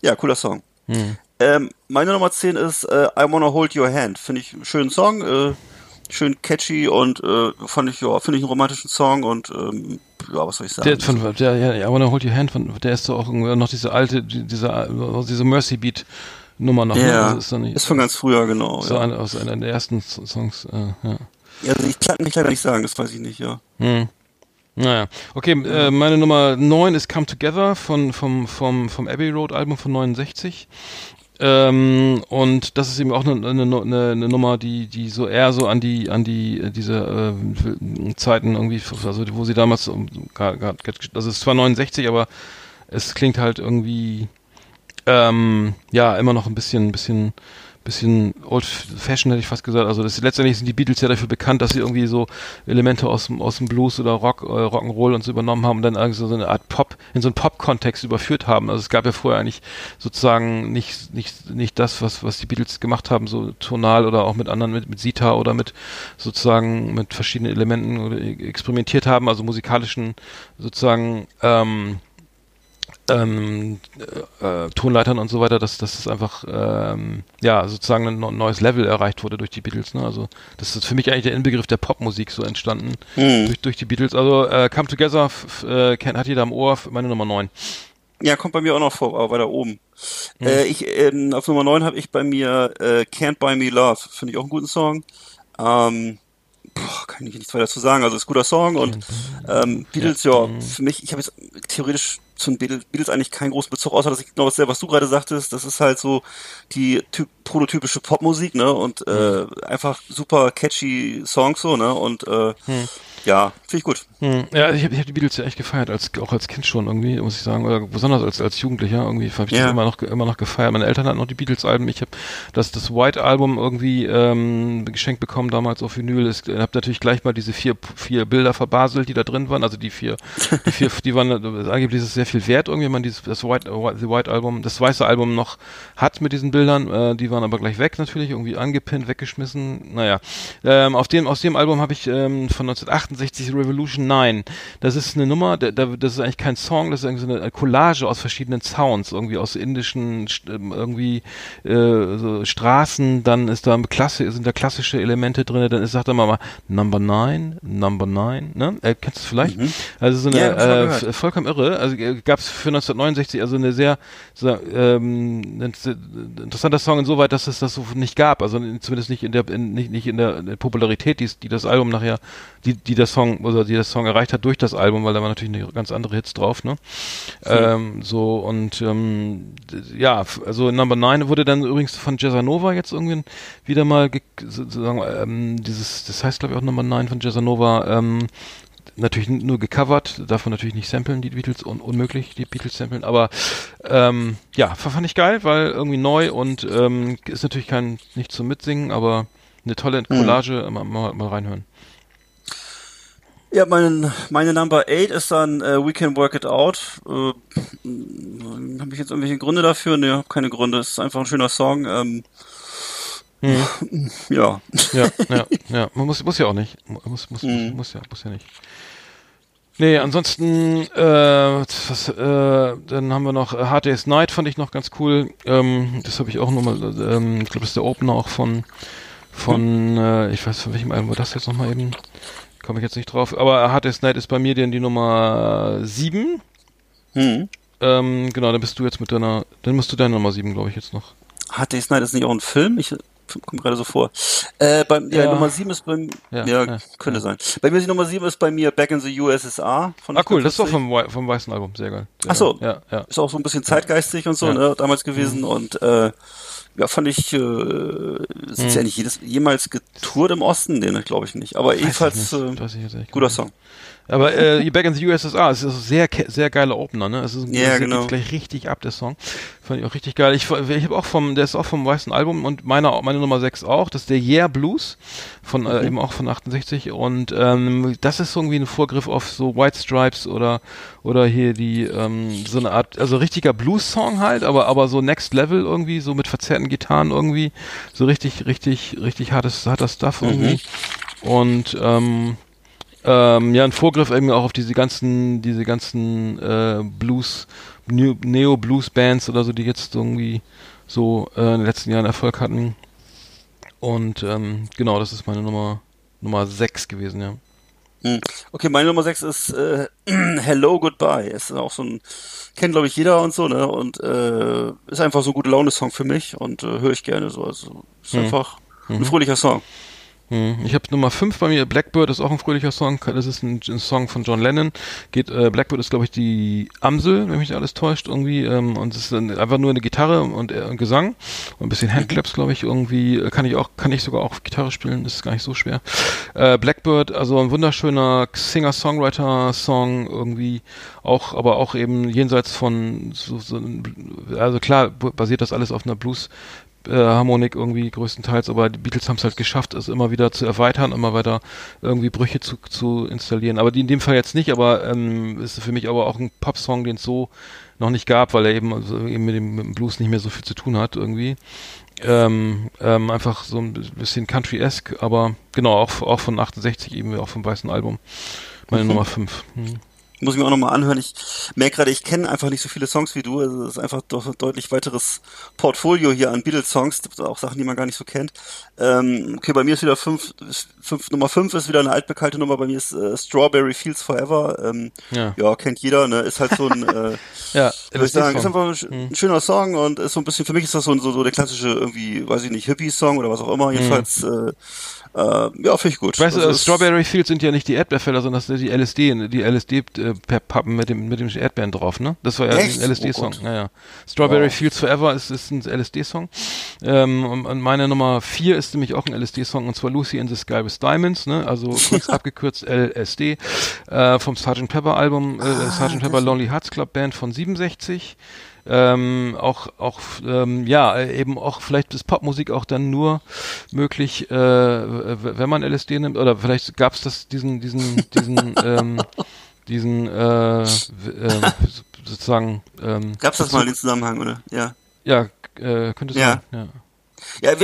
Speaker 3: ja, cooler Song.
Speaker 2: Mhm.
Speaker 3: Ähm, meine Nummer 10 ist äh, I Wanna Hold Your Hand. Finde ich einen schönen Song, äh, schön catchy und äh, fand ich, ja, finde ich einen romantischen Song und ähm, ja, was soll ich sagen?
Speaker 2: Der von der ja, I Wanna Hold Your Hand von der ist doch auch noch diese alte die- diese diese Mercy Beat Nummer noch. ne?
Speaker 3: ja,
Speaker 2: Also ist, nicht,
Speaker 3: ist von ganz früher, genau.
Speaker 2: so
Speaker 3: ja.
Speaker 2: eine, aus einer der ersten Songs. Äh, ja.
Speaker 3: Ja, also ich kann mich leider nicht sagen, das weiß ich nicht, ja.
Speaker 2: Hm. Naja, okay, äh, meine Nummer 9 ist Come Together von, vom, vom, vom Abbey Road Album von 69. Ähm, und das ist eben auch eine, eine, eine, Nummer, die, die so eher so an die, an die, äh, diese äh, Zeiten irgendwie, also wo sie damals, gar- das ist zwar 69, aber es klingt halt irgendwie, ähm, ja, immer noch ein bisschen, bisschen, bisschen old fashioned hätte ich fast gesagt. Also das, letztendlich sind die Beatles ja dafür bekannt, dass sie irgendwie so Elemente aus dem, aus dem Blues oder Rock, äh, Rock'n'Roll und so übernommen haben und dann irgendwie so eine Art Pop, in so einen Pop-Kontext überführt haben. Also es gab ja vorher eigentlich sozusagen nicht, nicht, nicht das, was, was die Beatles gemacht haben, so tonal oder auch mit anderen, mit, mit Sita oder mit sozusagen mit verschiedenen Elementen oder experimentiert haben, also musikalischen sozusagen, ähm, ähm, äh, Tonleitern und so weiter, dass, dass es einfach ähm, ja sozusagen ein neu- neues Level erreicht wurde durch die Beatles. Ne? Also das ist für mich eigentlich der Inbegriff der Popmusik so entstanden
Speaker 3: Hm.
Speaker 2: durch, durch die Beatles. Also äh, Come Together äh, kennt, hat jeder am Ohr, meine Nummer 9.
Speaker 3: Ja, kommt bei mir auch noch vor, aber weiter oben. Äh, ich, ähm, auf Nummer 9 habe ich bei mir äh, Can't Buy Me Love. Finde ich auch einen guten Song. Ähm, boah, kann ich nichts weiter dazu sagen. Also ist ein guter Song und ähm, Beatles, ja, für mich, ich habe jetzt theoretisch zu den Beatles, Beatles eigentlich keinen großen Bezug, außer dass ich genau das, was du gerade sagtest, das ist halt so die typ, prototypische Popmusik, ne? Und äh, einfach super catchy Songs so, ne? Und äh, ja, finde ich gut.
Speaker 2: Hm. Ja, ich habe hab die Beatles ja echt gefeiert, als, auch als Kind schon irgendwie, muss ich sagen, oder besonders als, als Jugendlicher irgendwie habe ich
Speaker 3: Ja.
Speaker 2: das immer noch, immer noch gefeiert. Meine Eltern hatten noch die Beatles-Alben. Ich habe das, das White-Album irgendwie ähm, geschenkt bekommen damals auf Vinyl. Ich habe natürlich gleich mal diese vier, vier Bilder verbaselt, die da drin waren. Also die vier, die vier, die waren äh, angeblich ist es sehr viel wert, irgendwie, wenn man dieses das White, äh, White Album, das weiße Album noch hat mit diesen Bildern. Äh, die waren aber gleich weg natürlich, irgendwie angepinnt, weggeschmissen. Naja, ähm, auf dem, aus dem Album habe ich ähm, von 1968 Revolution 9. Das ist eine Nummer, da, da, das ist eigentlich kein Song, das ist irgendwie so eine Collage aus verschiedenen Sounds, irgendwie aus indischen, ähm, irgendwie äh, so Straßen, dann ist da Klasse, sind da klassische Elemente drin, dann ist, sagt er mal, mal Number 9, Number 9, ne? Äh, kennst du es vielleicht? Also so eine,
Speaker 3: Ja,
Speaker 2: äh, vollkommen irre, also äh, gab es für 1969 also eine sehr, so, ähm, interessanter Song insoweit, dass es das so nicht gab, also in- zumindest nicht in der, in, nicht, nicht in der, Popularität, die, die das Album nachher, die, die der Song, oder die das Song erreicht hat durch das Album, weil da waren natürlich eine ganz andere Hits drauf, ne? Ähm, so und ähm, ja, also Number 9 wurde dann übrigens von Jazzanova jetzt irgendwie wieder mal ge- sozusagen ähm, dieses, das heißt glaube ich auch Number 9 von Jazzanova, ähm, natürlich nur gecovert, darf man natürlich nicht samplen, die Beatles, un unmöglich, die Beatles samplen, aber ähm, ja, fand ich geil, weil irgendwie neu und ähm, ist natürlich kein, nicht zum Mitsingen, aber eine tolle Collage, mal, mal, mal reinhören.
Speaker 3: Ja, mein, meine Number 8 ist dann äh, We Can Work It Out. Äh, habe ich jetzt irgendwelche Gründe dafür? Ne, hab keine Gründe. Es ist einfach ein schöner Song. Ähm, Ja.
Speaker 2: Ja, ja, ja. Man muss, muss ja auch nicht. Muss, muss,
Speaker 3: Mhm.
Speaker 2: muss, muss ja, muss ja nicht. Nee, ansonsten, äh, was, äh, dann haben wir noch äh, Hard Day's Night, fand ich noch ganz cool. Ähm, das habe ich auch nochmal, ähm, ich glaube, das ist der Opener auch von, von, äh, ich weiß von welchem Album war das jetzt nochmal eben? Komme ich jetzt nicht drauf. Aber Hard Day's Night ist bei mir denn die Nummer 7.
Speaker 3: Hm.
Speaker 2: Ähm, genau, dann bist du jetzt mit deiner, dann musst du deine Nummer 7, glaube ich, jetzt noch.
Speaker 3: Hard Day's Night ist nicht auch ein Film? Ich kommt gerade so vor. Äh, beim, ja,
Speaker 2: Ja.
Speaker 3: Nummer 7 ist beim,
Speaker 2: Ja,
Speaker 3: ja,
Speaker 2: ja,
Speaker 3: könnte sein. Bei mir ist die Nummer 7 ist bei mir Back in the USSR. Von
Speaker 2: Ah, cool, das ist doch
Speaker 3: 1940.
Speaker 2: vom, vom weißen Album, sehr geil. Sehr
Speaker 3: Ach so.
Speaker 2: Ja, ja.
Speaker 3: Ist auch so ein bisschen zeitgeistig und so.
Speaker 2: Mhm.
Speaker 3: ne, damals gewesen und, äh, ja, fand ich, äh, sind
Speaker 2: Mhm.
Speaker 3: ja nicht jedes, jemals getourt im Osten? Nee, ne, glaube ich nicht. Aber
Speaker 2: nicht.
Speaker 3: äh, guter. Song.
Speaker 2: Aber äh, Back in the USSR, es ist ein sehr, sehr geiler Opener, ne? Es ist ein,
Speaker 3: Ja, genau.
Speaker 2: geht gleich richtig ab, der Song. Fand ich auch richtig geil. Ich, ich habe auch vom, der ist auch vom weißen Album und meiner, meine Nummer 6 auch. Das ist der Yeah Blues von,
Speaker 3: Mhm.
Speaker 2: äh, eben auch von 68 und ähm, das ist irgendwie ein Vorgriff auf so White Stripes oder, oder hier die, ähm, so eine Art, also richtiger Blues-Song halt, aber, aber so Next Level irgendwie, so mit verzerrten Gitarren irgendwie, so richtig, richtig, richtig hartes, harter Stuff irgendwie. Und, ähm, ähm, ja, ein Vorgriff eben auch auf diese ganzen, diese ganzen äh, Blues, Neo-Blues-Bands oder so, die jetzt irgendwie so äh, in den letzten Jahren Erfolg hatten. Und ähm, genau, das ist meine Nummer Nummer 6 gewesen, ja.
Speaker 3: Hm. Okay, meine Nummer 6 ist äh, Hello Goodbye. Ist auch so ein, kennt glaube ich jeder und so, ne? Und äh, ist einfach so ein gute Laune-Song für mich und äh, höre ich gerne so. Also ist einfach ein fröhlicher Song.
Speaker 2: Hm. Ich habe Nummer 5 bei mir, Blackbird ist auch ein fröhlicher Song. Das ist ein, ein Song von John Lennon. Geht, äh, Blackbird ist, glaube ich, die Amsel, wenn mich nicht alles täuscht, irgendwie. Ähm, und es ist ein, einfach nur eine Gitarre und äh, Gesang. Und ein bisschen Handclaps, glaube ich, irgendwie. Äh, Kann ich auch, kann ich sogar auch Gitarre spielen, ist gar nicht so schwer. Äh, Blackbird, also ein wunderschöner Singer-Songwriter-Song, irgendwie auch, aber auch eben jenseits von so, so also klar, basiert das alles auf einer Blues äh, Harmonik irgendwie größtenteils, aber die Beatles haben es halt geschafft, es immer wieder zu erweitern, immer weiter irgendwie Brüche zu, zu installieren. Aber die in dem Fall jetzt nicht, aber ähm, ist für mich aber auch ein Popsong, den es so noch nicht gab, weil er eben, also eben mit, dem, mit dem Blues nicht mehr so viel zu tun hat irgendwie. Ähm, ähm, einfach so ein bisschen Country-esque, aber genau, auch, auch von 68 eben, auch vom weißen Album. Meine Nummer 5. Hm.
Speaker 3: Muss ich mir auch nochmal anhören. Ich merke gerade, ich kenne einfach nicht so viele Songs wie du. Also es ist einfach doch ein deutlich weiteres Portfolio hier an Beatles-Songs, auch Sachen, die man gar nicht so kennt. Ähm, okay, bei mir ist wieder fünf, fünf Nummer fünf ist wieder eine altbekannte Nummer. Bei mir ist äh, Strawberry Fields Forever. Ähm,
Speaker 2: Ja.
Speaker 3: ja. kennt jeder. Ne? Ist halt so ein, äh,
Speaker 2: Ja,
Speaker 3: würde ich sagen, ist einfach ein, ein schöner Song und ist so ein bisschen, für mich ist das so, so, so der klassische irgendwie, weiß ich nicht, Hippie-Song oder was auch immer. Jedenfalls, äh, äh, ja, finde ich gut.
Speaker 2: Weißt du,
Speaker 3: Also
Speaker 2: äh,
Speaker 3: es-
Speaker 2: Strawberry Fields sind ja nicht die Erdbeerfelder, sondern das sind die LSD, die LSD-Pappen mit dem, mit dem Erdbeeren drauf, ne? Das war ja
Speaker 3: Echt?
Speaker 2: ein LSD-Song.
Speaker 3: Oh
Speaker 2: ja, ja. Strawberry
Speaker 3: Wow.
Speaker 2: Fields Forever ist, ist ein LSD-Song. Ähm, und, meine Nummer vier ist nämlich auch ein LSD-Song und zwar Lucy in the Sky with Diamonds, ne? Also kurz abgekürzt LSD, äh, vom Sgt. Pepper Album, äh,
Speaker 3: Ah,
Speaker 2: Sgt. Pepper Lonely Hearts Club Band von 67 ähm, auch auch ähm, ja äh, eben auch vielleicht ist Popmusik auch dann nur möglich äh, wenn man LSD nimmt oder vielleicht gab es das diesen diesen diesen ähm, diesen äh, äh, sozusagen ähm,
Speaker 3: Gab's das mal in den Zusammenhang, oder? Ja.
Speaker 2: ja äh, könnte sein ja
Speaker 3: Ja, wäre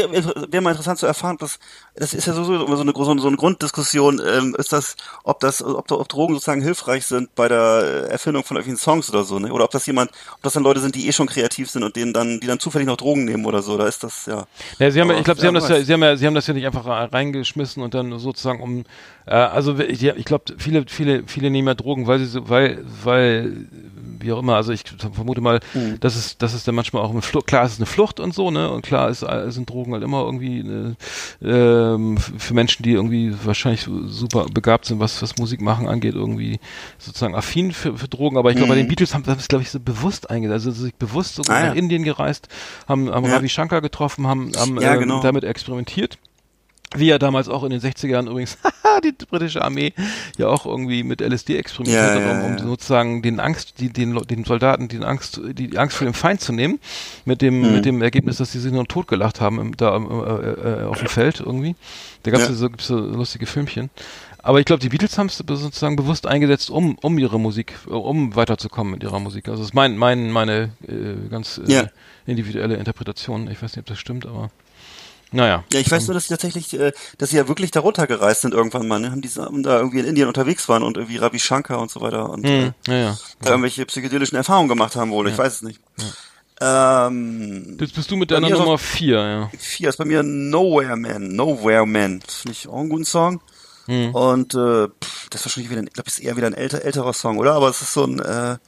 Speaker 3: wär, mal interessant zu erfahren, was, das ist ja sowieso immer so eine, so eine, so eine Grunddiskussion, ähm, ist das, ob das, ob, ob Drogen sozusagen hilfreich sind bei der äh, Erfindung von irgendwelchen Songs oder so, ne? Oder ob das jemand, ob das dann Leute sind, die eh schon kreativ sind und denen dann, die dann zufällig noch Drogen nehmen oder so, da ist das, ja.
Speaker 2: Ja, sie haben, ja-
Speaker 3: Aber
Speaker 2: ich glaube, sie haben das ja, sie haben ja, sie haben das ja nicht einfach re- reingeschmissen und dann sozusagen um, äh, also ich, ich glaube, viele, viele, viele nehmen ja Drogen, weil sie so, weil, weil, wie auch immer, also ich vermute mal,
Speaker 3: Mhm.
Speaker 2: dass es, dass es dann manchmal auch eine Flucht, klar, es ist eine Flucht und so, ne, und klar ist, sind Drogen halt immer irgendwie eine, ähm, für Menschen, die irgendwie wahrscheinlich super begabt sind, was, was Musik machen angeht, irgendwie sozusagen affin für, für Drogen, aber ich glaube, bei den Beatles haben das, glaube ich, so bewusst eingesetzt, also sich bewusst sogar
Speaker 3: Ah, ja.
Speaker 2: nach Indien gereist, haben, haben
Speaker 3: Ja.
Speaker 2: Ravi Shankar getroffen, haben, haben
Speaker 3: Ja,
Speaker 2: ähm,
Speaker 3: genau.
Speaker 2: damit experimentiert. Wie ja damals auch in den 60er Jahren übrigens die britische Armee ja auch irgendwie mit LSD experimentiert
Speaker 3: Ja,
Speaker 2: hat,
Speaker 3: ja,
Speaker 2: um, um
Speaker 3: ja.
Speaker 2: sozusagen den Angst, die, den, den Soldaten, den Angst, die, Angst vor dem Feind zu nehmen, mit dem,
Speaker 3: Mhm.
Speaker 2: mit dem Ergebnis, dass sie sich nur totgelacht haben im, da äh, äh, auf dem Feld irgendwie. Da gab es
Speaker 3: Ja.
Speaker 2: so, so lustige Filmchen. Aber ich glaube, die Beatles haben es sozusagen bewusst eingesetzt, um, um ihre Musik, um weiterzukommen mit ihrer Musik. Also das ist mein, mein, meine äh, ganz äh,
Speaker 3: Ja.
Speaker 2: individuelle Interpretation. Ich weiß nicht, ob das stimmt, aber naja.
Speaker 3: Ja, ich weiß nur, dass sie tatsächlich, äh, dass sie ja wirklich darunter gereist sind irgendwann mal, ne? Haben die haben da irgendwie in Indien unterwegs waren und irgendwie Ravi Shankar und so weiter und äh,
Speaker 2: Hm, ja, ja.
Speaker 3: da irgendwelche psychedelischen Erfahrungen gemacht haben wohl, ich weiß es nicht. Ähm,
Speaker 2: Jetzt bist du mit deiner Nummer 4, ja.
Speaker 3: vier ist bei mir Nowhere Man, Nowhere Man. Das finde ich auch einen guten Song.
Speaker 2: Hm.
Speaker 3: Und äh, pff, das ist wahrscheinlich wieder, ein- ich glaube, ist eher wieder ein älter, älterer Song, oder? Aber es ist so ein, äh,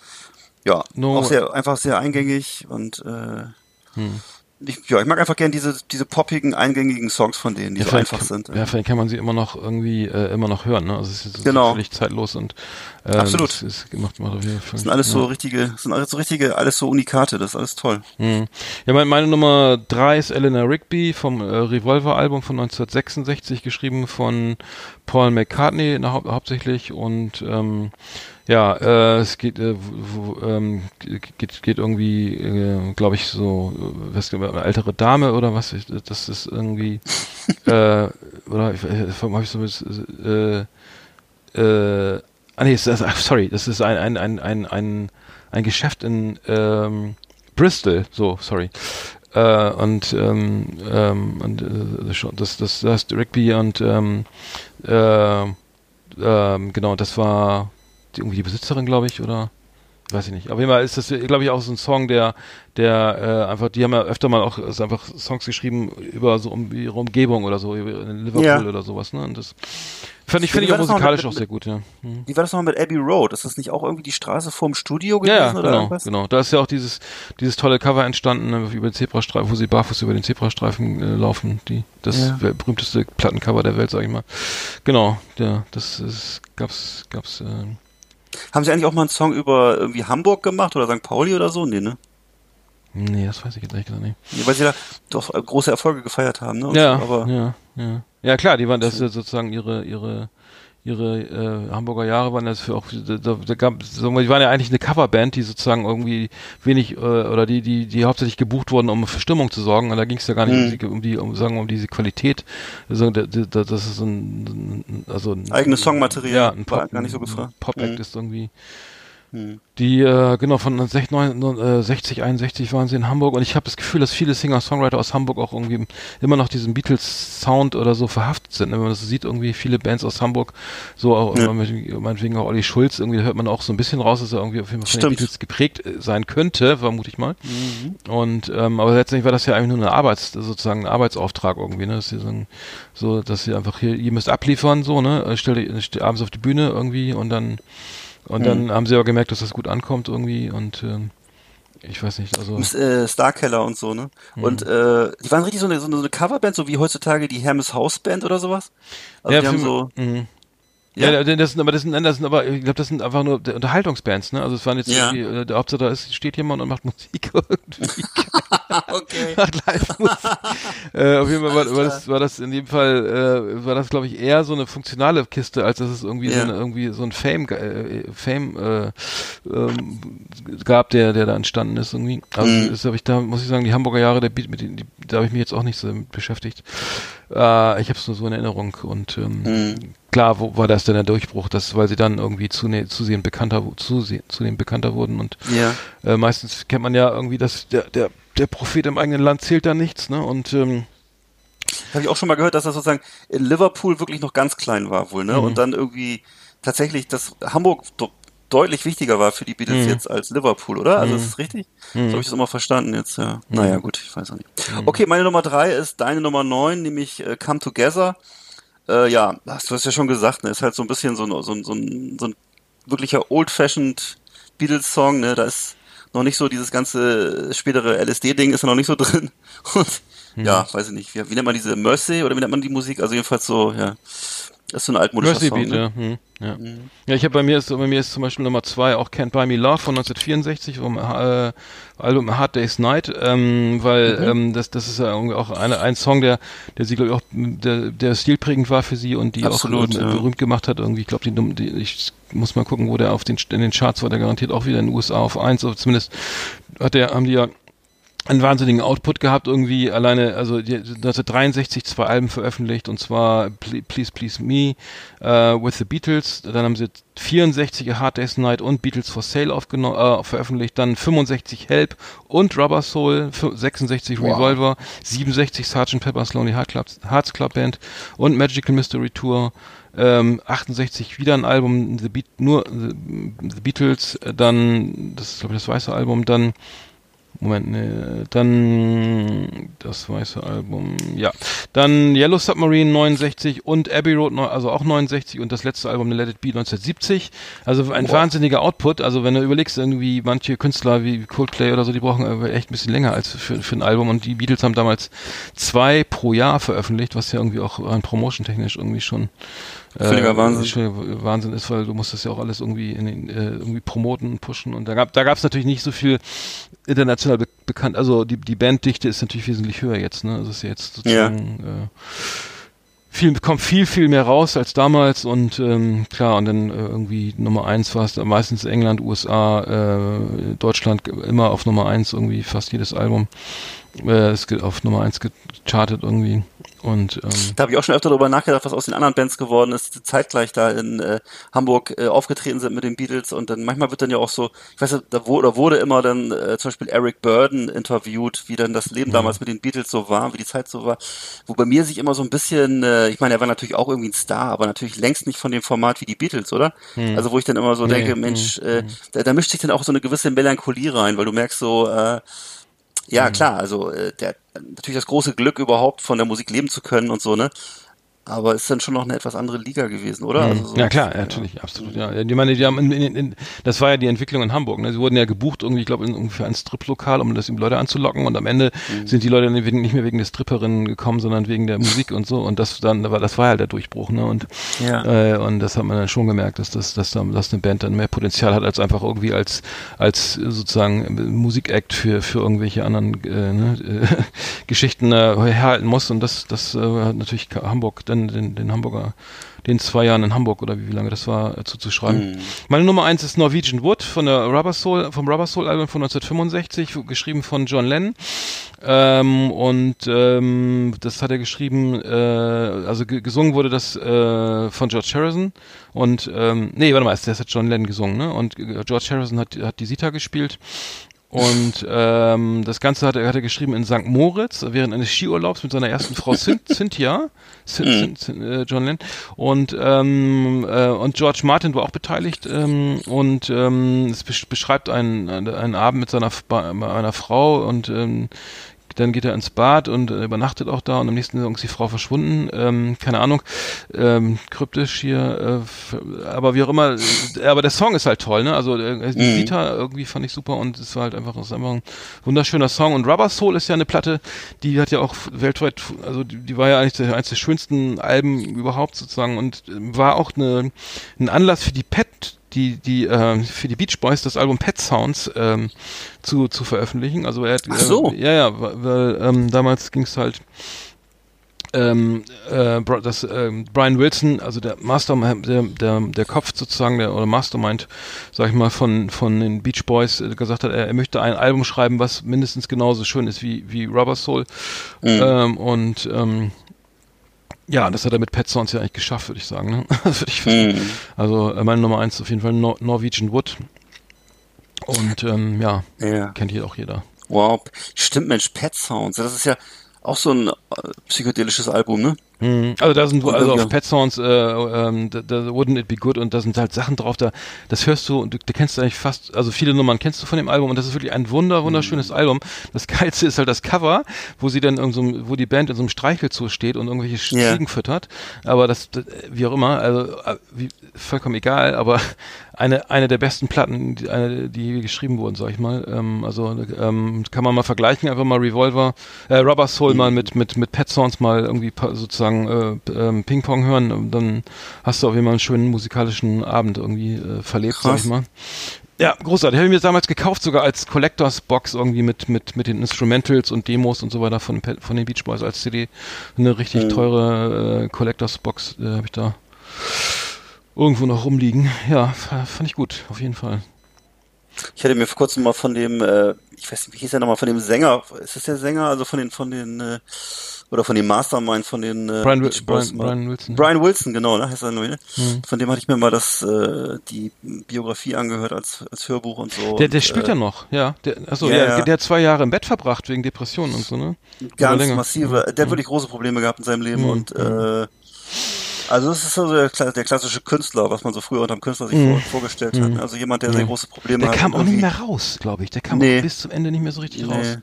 Speaker 3: ja,
Speaker 2: No-
Speaker 3: auch sehr, einfach sehr eingängig und äh,
Speaker 2: Hm.
Speaker 3: Ich, ja, ich mag einfach gern diese, diese poppigen, eingängigen Songs von denen, die
Speaker 2: Ja,
Speaker 3: so einfach sind.
Speaker 2: ja, vielleicht kann man sie immer noch irgendwie äh, immer noch hören. Ne? Also es ist
Speaker 3: Genau.
Speaker 2: völlig zeitlos und äh,
Speaker 3: Absolut.
Speaker 2: Das ist gemacht, macht auf jeden Fall.
Speaker 3: Sind alles
Speaker 2: ja.
Speaker 3: so richtige, sind alles so richtige, alles so Unikate, das ist alles toll.
Speaker 2: Mhm. Ja, meine, meine Nummer drei ist Eleanor Rigby vom äh, Revolver-Album von 1966, geschrieben von Paul McCartney na, hau hauptsächlich und ähm, ja, äh, es geht, äh, wo, ähm, geht, geht irgendwie, äh, glaube ich, so, äh, was, eine ältere Dame oder was, das ist irgendwie, äh, oder ich, äh, habe ich so mit, äh, äh, ah nee, sorry, das ist ein, ein, ein, ein, ein, ein Geschäft in ähm, Bristol, so, sorry. Äh, und ähm, ähm, und äh, das, das, das Rigby und ähm, äh, ähm, genau, das war irgendwie die Besitzerin, glaube ich, oder weiß ich nicht. Auf jeden Fall ist das, glaube ich, auch so ein Song, der, der äh, einfach, die haben ja öfter mal auch ist einfach Songs geschrieben über so um ihre Umgebung oder so, in Liverpool
Speaker 3: Ja.
Speaker 2: oder sowas, ne? Und das fand ich, finde ich auch musikalisch
Speaker 3: mit-
Speaker 2: auch sehr gut, ja. Hm.
Speaker 3: Wie war das nochmal mit Abbey Road? Ist das nicht auch irgendwie die Straße vorm Studio gewesen
Speaker 2: Ja, ja,
Speaker 3: oder
Speaker 2: genau,
Speaker 3: irgendwas?
Speaker 2: genau. Da ist ja auch dieses, dieses tolle Cover entstanden ne, über den Zebrastreifen, wo sie barfuß über den Zebrastreifen äh, laufen. Die, das
Speaker 3: Ja.
Speaker 2: berühmteste Plattencover der Welt, sag ich mal. Genau, ja, das ist, gab's, gab's, äh,
Speaker 3: Haben sie eigentlich auch mal einen Song über irgendwie Hamburg gemacht oder St. Pauli oder so? Nee, ne?
Speaker 2: nee, das weiß ich jetzt ehrlich gesagt nicht.
Speaker 3: Nee, weil sie da doch äh, große Erfolge gefeiert haben, ne? Und
Speaker 2: Ja,
Speaker 3: so, aber
Speaker 2: ja, ja. Ja, klar, die waren, das ist ja sozusagen ihre, ihre, ihre äh, Hamburger Jahre waren das für auch, da, da, gab, so, die waren ja eigentlich eine Coverband, die sozusagen irgendwie wenig, äh, oder die, die, die hauptsächlich gebucht wurden, um für Stimmung zu sorgen, und da ging es ja gar nicht um,
Speaker 3: Mhm.
Speaker 2: die, um die, um, sagen, um diese Qualität, also, da, da, das ist so ein, ein- also ein,
Speaker 3: Eigenes Songmaterial
Speaker 2: ja, ein
Speaker 3: war
Speaker 2: Pop,
Speaker 3: gar nicht so gefragt.
Speaker 2: Pop-Act
Speaker 3: Mhm.
Speaker 2: ist irgendwie,
Speaker 3: Hm.
Speaker 2: die, äh, genau, von 60, äh, 60, 61 waren sie in Hamburg und ich habe das Gefühl, dass viele Singer-Songwriter aus Hamburg auch irgendwie immer noch diesen Beatles-Sound oder so verhaftet sind. ne? Wenn man das sieht, irgendwie viele Bands aus Hamburg, so auch,
Speaker 3: Ja.
Speaker 2: meinetwegen auch Olli Schulz, irgendwie hört man auch so ein bisschen raus, dass er irgendwie auf jeden Fall von den. Beatles geprägt äh, sein könnte, vermute ich mal.
Speaker 3: Mhm.
Speaker 2: Und, ähm, aber letztendlich war das ja eigentlich nur eine Arbeits, sozusagen ein Arbeitsauftrag irgendwie, ne? Dass sie so, ein- so, dass sie einfach hier, ihr müsst abliefern, so, ne? Äh, stellt abends auf die Bühne irgendwie und dann und dann haben sie aber gemerkt, dass das gut ankommt irgendwie und ähm, ich weiß nicht, also
Speaker 3: äh, Starkeller und so, ne?
Speaker 2: Mhm.
Speaker 3: Und äh, die waren richtig so eine, so eine Coverband, so wie heutzutage die Hermes House Band oder sowas. Also die haben so,
Speaker 2: mhm.
Speaker 3: Ja?
Speaker 2: Ja, das sind aber das sind, das sind aber ich glaube, das sind einfach nur Unterhaltungsbands, ne? Also es waren jetzt
Speaker 3: Ja.
Speaker 2: irgendwie, äh, der Hauptsache da ist steht jemand und macht Musik irgendwie.
Speaker 3: okay.
Speaker 2: macht Live-Musik. äh, auf jeden Fall war, war, das, war das in dem Fall, äh, war das glaube ich eher so eine funktionale Kiste, als dass es irgendwie so
Speaker 3: Ja.
Speaker 2: eine, irgendwie so ein Fame, äh, Fame äh, ähm, gab, der, der da entstanden ist irgendwie. Also
Speaker 3: Mhm.
Speaker 2: das habe ich da, muss ich sagen, die Hamburger Jahre, der Beat, mit denen, die, da habe ich mich jetzt auch nicht so mit beschäftigt. Äh, ich habe es nur so in Erinnerung und ähm,
Speaker 3: Mhm.
Speaker 2: Klar, wo war das denn der Durchbruch, das, weil sie dann irgendwie zune, zusehend bekannter, zuse, zunehmend bekannter wurden und
Speaker 3: Ja.
Speaker 2: äh, meistens kennt man ja irgendwie, dass der, der, der Prophet im eigenen Land zählt da nichts, ne? Und ähm,
Speaker 3: Habe ich auch schon mal gehört, dass das sozusagen in Liverpool wirklich noch ganz klein war wohl, ne?
Speaker 2: Mhm.
Speaker 3: Und dann irgendwie tatsächlich, dass Hamburg deutlich wichtiger war für die Beatles
Speaker 2: Mhm.
Speaker 3: jetzt als Liverpool, oder? Also
Speaker 2: Mhm.
Speaker 3: ist das richtig?
Speaker 2: Mhm.
Speaker 3: So habe ich das immer verstanden jetzt, ja. Naja, gut, ich weiß auch nicht. Okay, meine Nummer drei ist deine Nummer neun, nämlich äh, Come Together. Äh, ja, hast du hast ja schon gesagt, ne? Ist halt so ein bisschen so ein, so ein, so ein, so ein wirklicher old-fashioned Beatles-Song, ne? Da ist noch nicht so dieses ganze spätere LSD-Ding ist da noch nicht so drin. Und ja, weiß ich nicht, wie, wie nennt man diese Mercy oder wie nennt man die Musik? Also jedenfalls so, ja. Das ist so ein altmodischer
Speaker 2: Mercy
Speaker 3: Song.
Speaker 2: Beat,
Speaker 3: ne?
Speaker 2: ja. Hm, ja. Ja, ich habe bei mir ist bei mir ist zum Beispiel Nummer zwei auch Can't Buy Me Love von 1964 vom äh, Album Hard Day's Night, ähm, weil
Speaker 3: Mhm.
Speaker 2: ähm, das das ist ja irgendwie auch eine, ein Song, der der sie glaube ich auch der, der stilprägend war für sie und die
Speaker 3: Absolut,
Speaker 2: auch äh,
Speaker 3: ja.
Speaker 2: berühmt gemacht hat. Irgendwie, ich glaube, die, die ich muss mal gucken, wo der auf den in den Charts war, der garantiert auch wieder in den USA auf eins, oder zumindest hat der haben die ja einen wahnsinnigen Output gehabt irgendwie. Alleine also die, 1963 zwei Alben veröffentlicht und zwar Ple- Please Please Me äh, with the Beatles. Dann haben sie 64 A Hard Day's Night und Beatles for Sale aufgenommen äh, veröffentlicht. Dann 65 Help und Rubber Soul fü- 66 Revolver 67 Sgt. Pepper's Lonely Heart Club, Hearts Club Band und Magical Mystery Tour. Ähm, 68 wieder ein Album The Beat, nur The, the Beatles. Dann das ist glaube ich das weiße Album. Dann Moment, ne, dann das weiße Album, ja. Dann Yellow Submarine 69 und Abbey Road, also auch 69 und das letzte Album Let It Be 1970. Also ein wow. wahnsinniger Output. Also wenn du überlegst, irgendwie manche Künstler wie Coldplay oder so, die brauchen echt ein bisschen länger als für, für ein Album und die Beatles haben damals zwei pro Jahr veröffentlicht, was ja irgendwie auch rein promotion-technisch irgendwie schon
Speaker 3: Völliger äh, Wahnsinn.
Speaker 2: Wahnsinn ist, weil du musst das ja auch alles irgendwie in den, äh, irgendwie promoten, pushen und da gab da natürlich nicht so viel international be bekannt. Also die die Banddichte ist natürlich wesentlich höher jetzt. Ne, also ist jetzt sozusagen ja. äh, viel kommt viel viel mehr raus als damals und ähm, klar und dann äh, irgendwie Nummer eins war es meistens England, USA, äh, Deutschland immer auf Nummer eins irgendwie fast jedes Album. Äh, es geht auf Nummer eins gechartet irgendwie. Und, ähm,
Speaker 3: da habe ich auch schon öfter darüber nachgedacht, was aus den anderen Bands geworden ist, zeitgleich da in äh, Hamburg äh, aufgetreten sind mit den Beatles und dann manchmal wird dann ja auch so, ich weiß nicht, da wurde, wurde immer dann äh, zum Beispiel Eric Burden interviewt, wie dann das Leben ja. damals mit den Beatles so war, wie die Zeit so war, wo bei mir sich immer so ein bisschen, äh, ich meine, er war natürlich auch irgendwie ein Star, aber natürlich längst nicht von dem Format wie die Beatles, oder? Hm. Also wo ich dann immer so nee, denke, Mensch, hm, äh, da, da mischt sich dann auch so eine gewisse Melancholie rein, weil du merkst so, äh, ja, mhm. klar, also äh, der natürlich das große Glück überhaupt von der Musik leben zu können und so, ne? Aber ist dann schon noch eine etwas andere Liga gewesen, oder?
Speaker 2: Mhm. Also so ja klar, ja, natürlich, absolut. Ja, die meine, die haben in, in, in, das war ja die Entwicklung in Hamburg. Ne? Sie wurden ja gebucht irgendwie, ich glaube, ungefähr ein Striplokal, um das Leute anzulocken. Und am Ende mhm. sind die Leute nicht mehr wegen der Stripperinnen gekommen, sondern wegen der Musik und so. Und das dann war das war halt der Durchbruch. Ne? Und ja. äh, und das hat man dann schon gemerkt, dass das, dass, dass eine Band dann mehr Potenzial hat als einfach irgendwie als als sozusagen Musikakt für für irgendwelche anderen äh, ne, äh, Geschichten äh, herhalten muss. Und das das äh, hat natürlich Hamburg dann den, den Hamburger, den zwei Jahren in Hamburg oder wie, wie lange das war, äh, zuzuschreiben. Mhm. Meine Nummer eins ist Norwegian Wood von der Rubber Soul, vom Rubber Soul Album von 1965, geschrieben von John Lennon. Ähm, und ähm, das hat er geschrieben, äh, also gesungen wurde das äh, von George Harrison und ähm, nee, warte mal, das hat John Lennon gesungen, ne? Und George Harrison hat, hat die Sita gespielt und ähm, das Ganze hat er, hat er geschrieben in St. Moritz während eines Skiurlaubs mit seiner ersten Frau Cynthia, Cyn, Cyn, äh, John Lennon. Und, ähm, äh, und George Martin war auch beteiligt. Ähm, und ähm, es beschreibt einen, einen Abend mit seiner einer Frau und ähm, dann geht er ins Bad und äh, übernachtet auch da und am nächsten Tag ist die Frau verschwunden. Ähm, keine Ahnung, ähm, kryptisch hier, äh, aber wie auch immer. Äh, aber der Song ist halt toll, ne? Also äh, die mhm. Vita irgendwie fand ich super und es war halt einfach, ist einfach ein wunderschöner Song. Und Rubber Soul ist ja eine Platte, die hat ja auch weltweit, also die, die war ja eigentlich eines der schönsten Alben überhaupt sozusagen und äh, war auch eine, ein Anlass für die Pet die, die äh, für die Beach Boys das Album Pet Sounds ähm, zu, zu veröffentlichen. Also er hat,
Speaker 3: Ach so.
Speaker 2: Äh, ja, ja, weil ähm, damals ging es halt ähm, äh, das äh, Brian Wilson, also der Mastermind, der, der, der Kopf sozusagen, der oder Mastermind, sag ich mal, von von den Beach Boys äh, gesagt hat, er, er, möchte ein Album schreiben, was mindestens genauso schön ist wie wie Rubber Soul mhm. ähm, und ähm, ja, das hat er mit Pet Sounds ja eigentlich geschafft, würde ich sagen. Ne? würde ich mm. Also äh, meine Nummer eins ist auf jeden Fall Nor Norwegian Wood. Und ähm, ja, ja, kennt hier auch jeder.
Speaker 3: Wow, stimmt Mensch, Pet Sounds, das ist ja auch so ein äh, psychedelisches Album, ne?
Speaker 2: Mhm. Also da sind also auf Pet Sounds, äh, ähm, da, da Wouldn't It Be Good und da sind halt Sachen drauf, da das hörst du und du, du kennst eigentlich fast, also viele Nummern kennst du von dem Album und das ist wirklich ein wunder wunderschönes mhm. Album. Das geilste ist halt das Cover, wo sie dann in so wo die Band in so einem Streichelzoo steht und irgendwelche Ziegen yeah. füttert. Aber das, das, wie auch immer, also äh, wie, vollkommen egal, aber eine eine der besten Platten, die, eine, die geschrieben wurden, sag ich mal. Ähm, also ähm, kann man mal vergleichen, einfach mal Revolver, äh, Rubber Soul mhm. mal mit mit mit Pet Sounds mal irgendwie sozusagen sagen, äh, äh, Ping-Pong hören, dann hast du auf jeden Fall einen schönen musikalischen Abend irgendwie äh, verlebt, Krass. sag ich mal. Ja, großartig. Habe ich mir damals gekauft, sogar als Collectors Box irgendwie mit mit mit den Instrumentals und Demos und so weiter von von den Beach Boys als CD. Eine richtig mhm. teure äh, Collectors Box äh, habe ich da irgendwo noch rumliegen. Ja, fand ich gut, auf jeden Fall.
Speaker 3: Ich hatte mir vor kurzem mal von dem, äh, ich weiß nicht, wie hieß der nochmal, von dem Sänger, ist das der Sänger, also von den, von den äh, oder von dem Mastermind von den äh,
Speaker 2: Brian, Brian, Brian, Wilson.
Speaker 3: Brian Wilson, genau, ne, heißt er nur, ne? Mhm. Von dem hatte ich mir mal das äh, die Biografie angehört als als Hörbuch und so.
Speaker 2: Der der
Speaker 3: und,
Speaker 2: spielt äh, ja noch, ja. Der, achso, ja, ja, der hat zwei Jahre im Bett verbracht wegen Depressionen und so, ne?
Speaker 3: Ganz massive, der hat wirklich große Probleme gehabt in seinem Leben mhm. und äh, Also das ist so der, kla- der klassische Künstler, was man so früher unter dem Künstler sich vor, vorgestellt hat. Also jemand, der sehr große Probleme
Speaker 2: Mhm. Der
Speaker 3: hat.
Speaker 2: kam auch nicht mehr raus, glaube ich. Der kam
Speaker 3: Nee.
Speaker 2: auch bis zum Ende nicht mehr so richtig raus.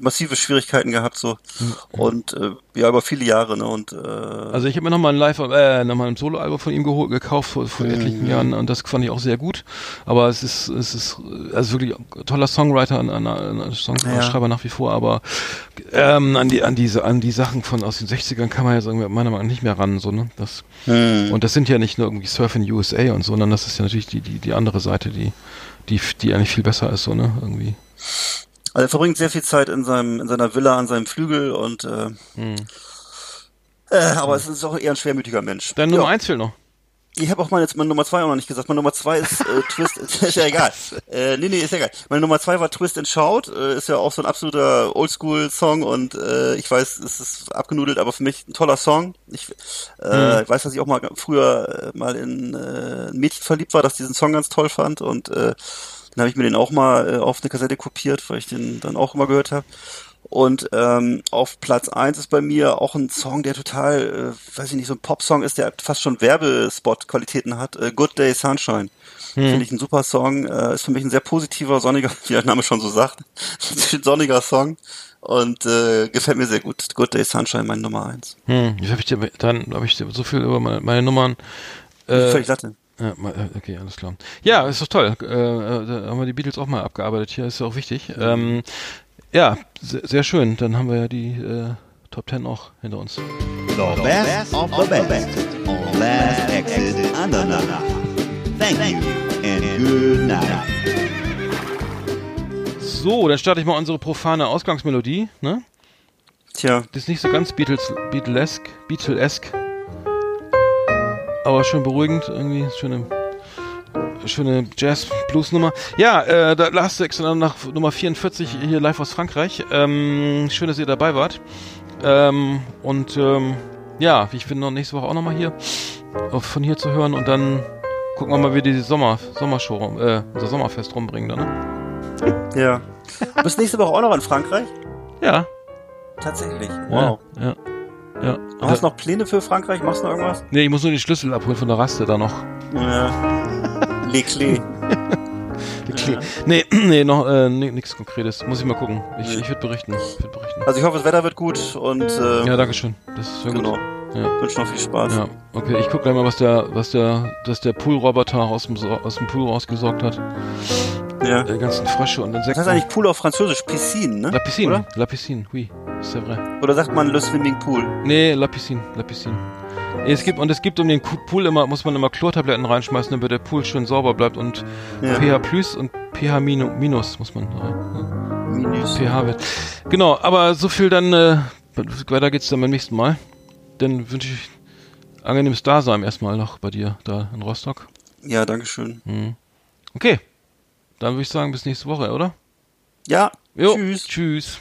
Speaker 3: Massive Schwierigkeiten gehabt so
Speaker 2: Mhm.
Speaker 3: und äh, ja über viele Jahre ne und äh,
Speaker 2: Also ich habe mir nochmal ein Live, äh, nochmal ein Soloalbum von ihm geholt, gekauft vor, vor etlichen Jahren und das fand ich auch sehr gut. Aber es ist, es ist, also wirklich ein toller Songwriter, ein, ein, ein Songschreiber nach wie vor, aber ähm, an die, an diese, an die Sachen von aus den 60ern kann man ja sagen, meiner Meinung nach nicht mehr ran, so, ne? Das, und das sind ja nicht nur irgendwie Surf in USA und so, sondern das ist ja natürlich die, die, die andere Seite, die, die, die eigentlich viel besser ist, so, ne? Irgendwie.
Speaker 3: Also er verbringt sehr viel Zeit in seinem in seiner Villa an seinem Flügel und äh,
Speaker 2: Hm.
Speaker 3: äh, aber es ist auch eher ein schwermütiger Mensch.
Speaker 2: Dein
Speaker 3: Ja.
Speaker 2: Nummer eins fehlt noch.
Speaker 3: Ich habe auch meine, meine Nummer zwei auch noch nicht gesagt. Meine Nummer zwei ist äh, Twist. ist ja egal. Äh, nee, nee, ist ja egal. Meine Nummer zwei war Twist and Shout. Äh, ist ja auch so ein absoluter Oldschool-Song und äh, ich weiß, es ist abgenudelt, aber für mich ein toller Song. Ich, äh, ich weiß, dass ich auch mal früher äh, mal in äh, ein Mädchen verliebt war, das diesen Song ganz toll fand und äh, dann habe ich mir den auch mal äh, auf eine Kassette kopiert, weil ich den dann auch immer gehört habe. Und ähm, auf Platz eins ist bei mir auch ein Song, der total, äh, weiß ich nicht, so ein Popsong ist, der fast schon Werbespot-Qualitäten hat. Äh, Good Day Sunshine. Finde ich ein super Song. Äh, ist für mich ein sehr positiver, sonniger, wie der Name schon so sagt, ein sonniger Song. Und äh, gefällt mir sehr gut. Good Day Sunshine, meine Nummer eins.
Speaker 2: Hm, jetzt habe ich dir, dann habe ich so viel über meine, meine Nummern. Äh,
Speaker 3: Völlig Latte.
Speaker 2: Äh, okay, alles klar. Ja, ist doch toll. Äh, äh, da haben wir die Beatles auch mal abgearbeitet hier, ist ja auch wichtig. Ähm, ja, sehr, sehr schön. Dann haben wir ja die äh, Top Ten auch hinter uns.
Speaker 4: The best of the best on Last Exit Andernach. Thank you and good night.
Speaker 2: So, dann starte ich mal unsere profane Ausgangsmelodie. Ne?
Speaker 3: Tja,
Speaker 2: Das ist nicht so ganz Beatles, Beatlesk, Beatlesk. Aber schön beruhigend, irgendwie schöne, schöne Jazz-Blues-Nummer. Ja, äh, da Last Exit nach Nummer 44 hier live aus Frankreich. Ähm, schön, dass ihr dabei wart. Ähm, und ähm, ja, ich bin noch nächste Woche auch nochmal hier, von hier zu hören und dann gucken wir mal, wie die Sommer, Sommershow, äh, unser Sommerfest rumbringen, dann, ne?
Speaker 3: ja. Du bist nächste Woche auch noch in Frankreich?
Speaker 2: Ja.
Speaker 3: Tatsächlich. Wow.
Speaker 2: Ja. ja. Ja.
Speaker 3: Du hast noch Pläne für Frankreich? Machst du noch irgendwas?
Speaker 2: Nee, ich muss nur die Schlüssel abholen von der Raste da noch.
Speaker 3: Ja. Le Clé.
Speaker 2: Ja. Nee, nee, noch äh, nichts Konkretes. Muss ich mal gucken. Ich, ich würde berichten. Ich würd berichten.
Speaker 3: Also ich hoffe, das Wetter wird gut und äh,
Speaker 2: Ja, danke schön. Das ist sehr
Speaker 3: genau.
Speaker 2: gut. Ja.
Speaker 3: Wünsche noch viel Spaß.
Speaker 2: Ja, okay, ich gucke gleich mal, was der, was der, dass der Poolroboter aus dem, aus dem Pool rausgesorgt hat.
Speaker 3: Ja.
Speaker 2: Die ganzen Frösche und
Speaker 3: Das
Speaker 2: Insekten.
Speaker 3: heißt eigentlich Pool auf Französisch, Piscine, ne?
Speaker 2: La Piscine.
Speaker 3: Oder?
Speaker 2: La Piscine, oui. C'est vrai.
Speaker 3: Oder sagt man Le Swimming Pool?
Speaker 2: Nee, La Piscine, La Piscine. Es gibt, und es gibt um den Pool immer, muss man immer Chlortabletten reinschmeißen, damit der Pool schön sauber bleibt und
Speaker 3: Ja.
Speaker 2: pH plus und pH minu- minus muss man rein.
Speaker 3: Minus.
Speaker 2: pH-Wert. Genau, aber so viel dann, äh, weiter geht's dann beim nächsten Mal. Dann wünsche ich angenehmes Dasein erstmal noch bei dir da in Rostock.
Speaker 3: Ja, dankeschön.
Speaker 2: Okay, dann würde ich sagen, bis nächste Woche, oder?
Speaker 3: Ja,
Speaker 2: Jo,
Speaker 3: tschüss.
Speaker 2: Tschüss.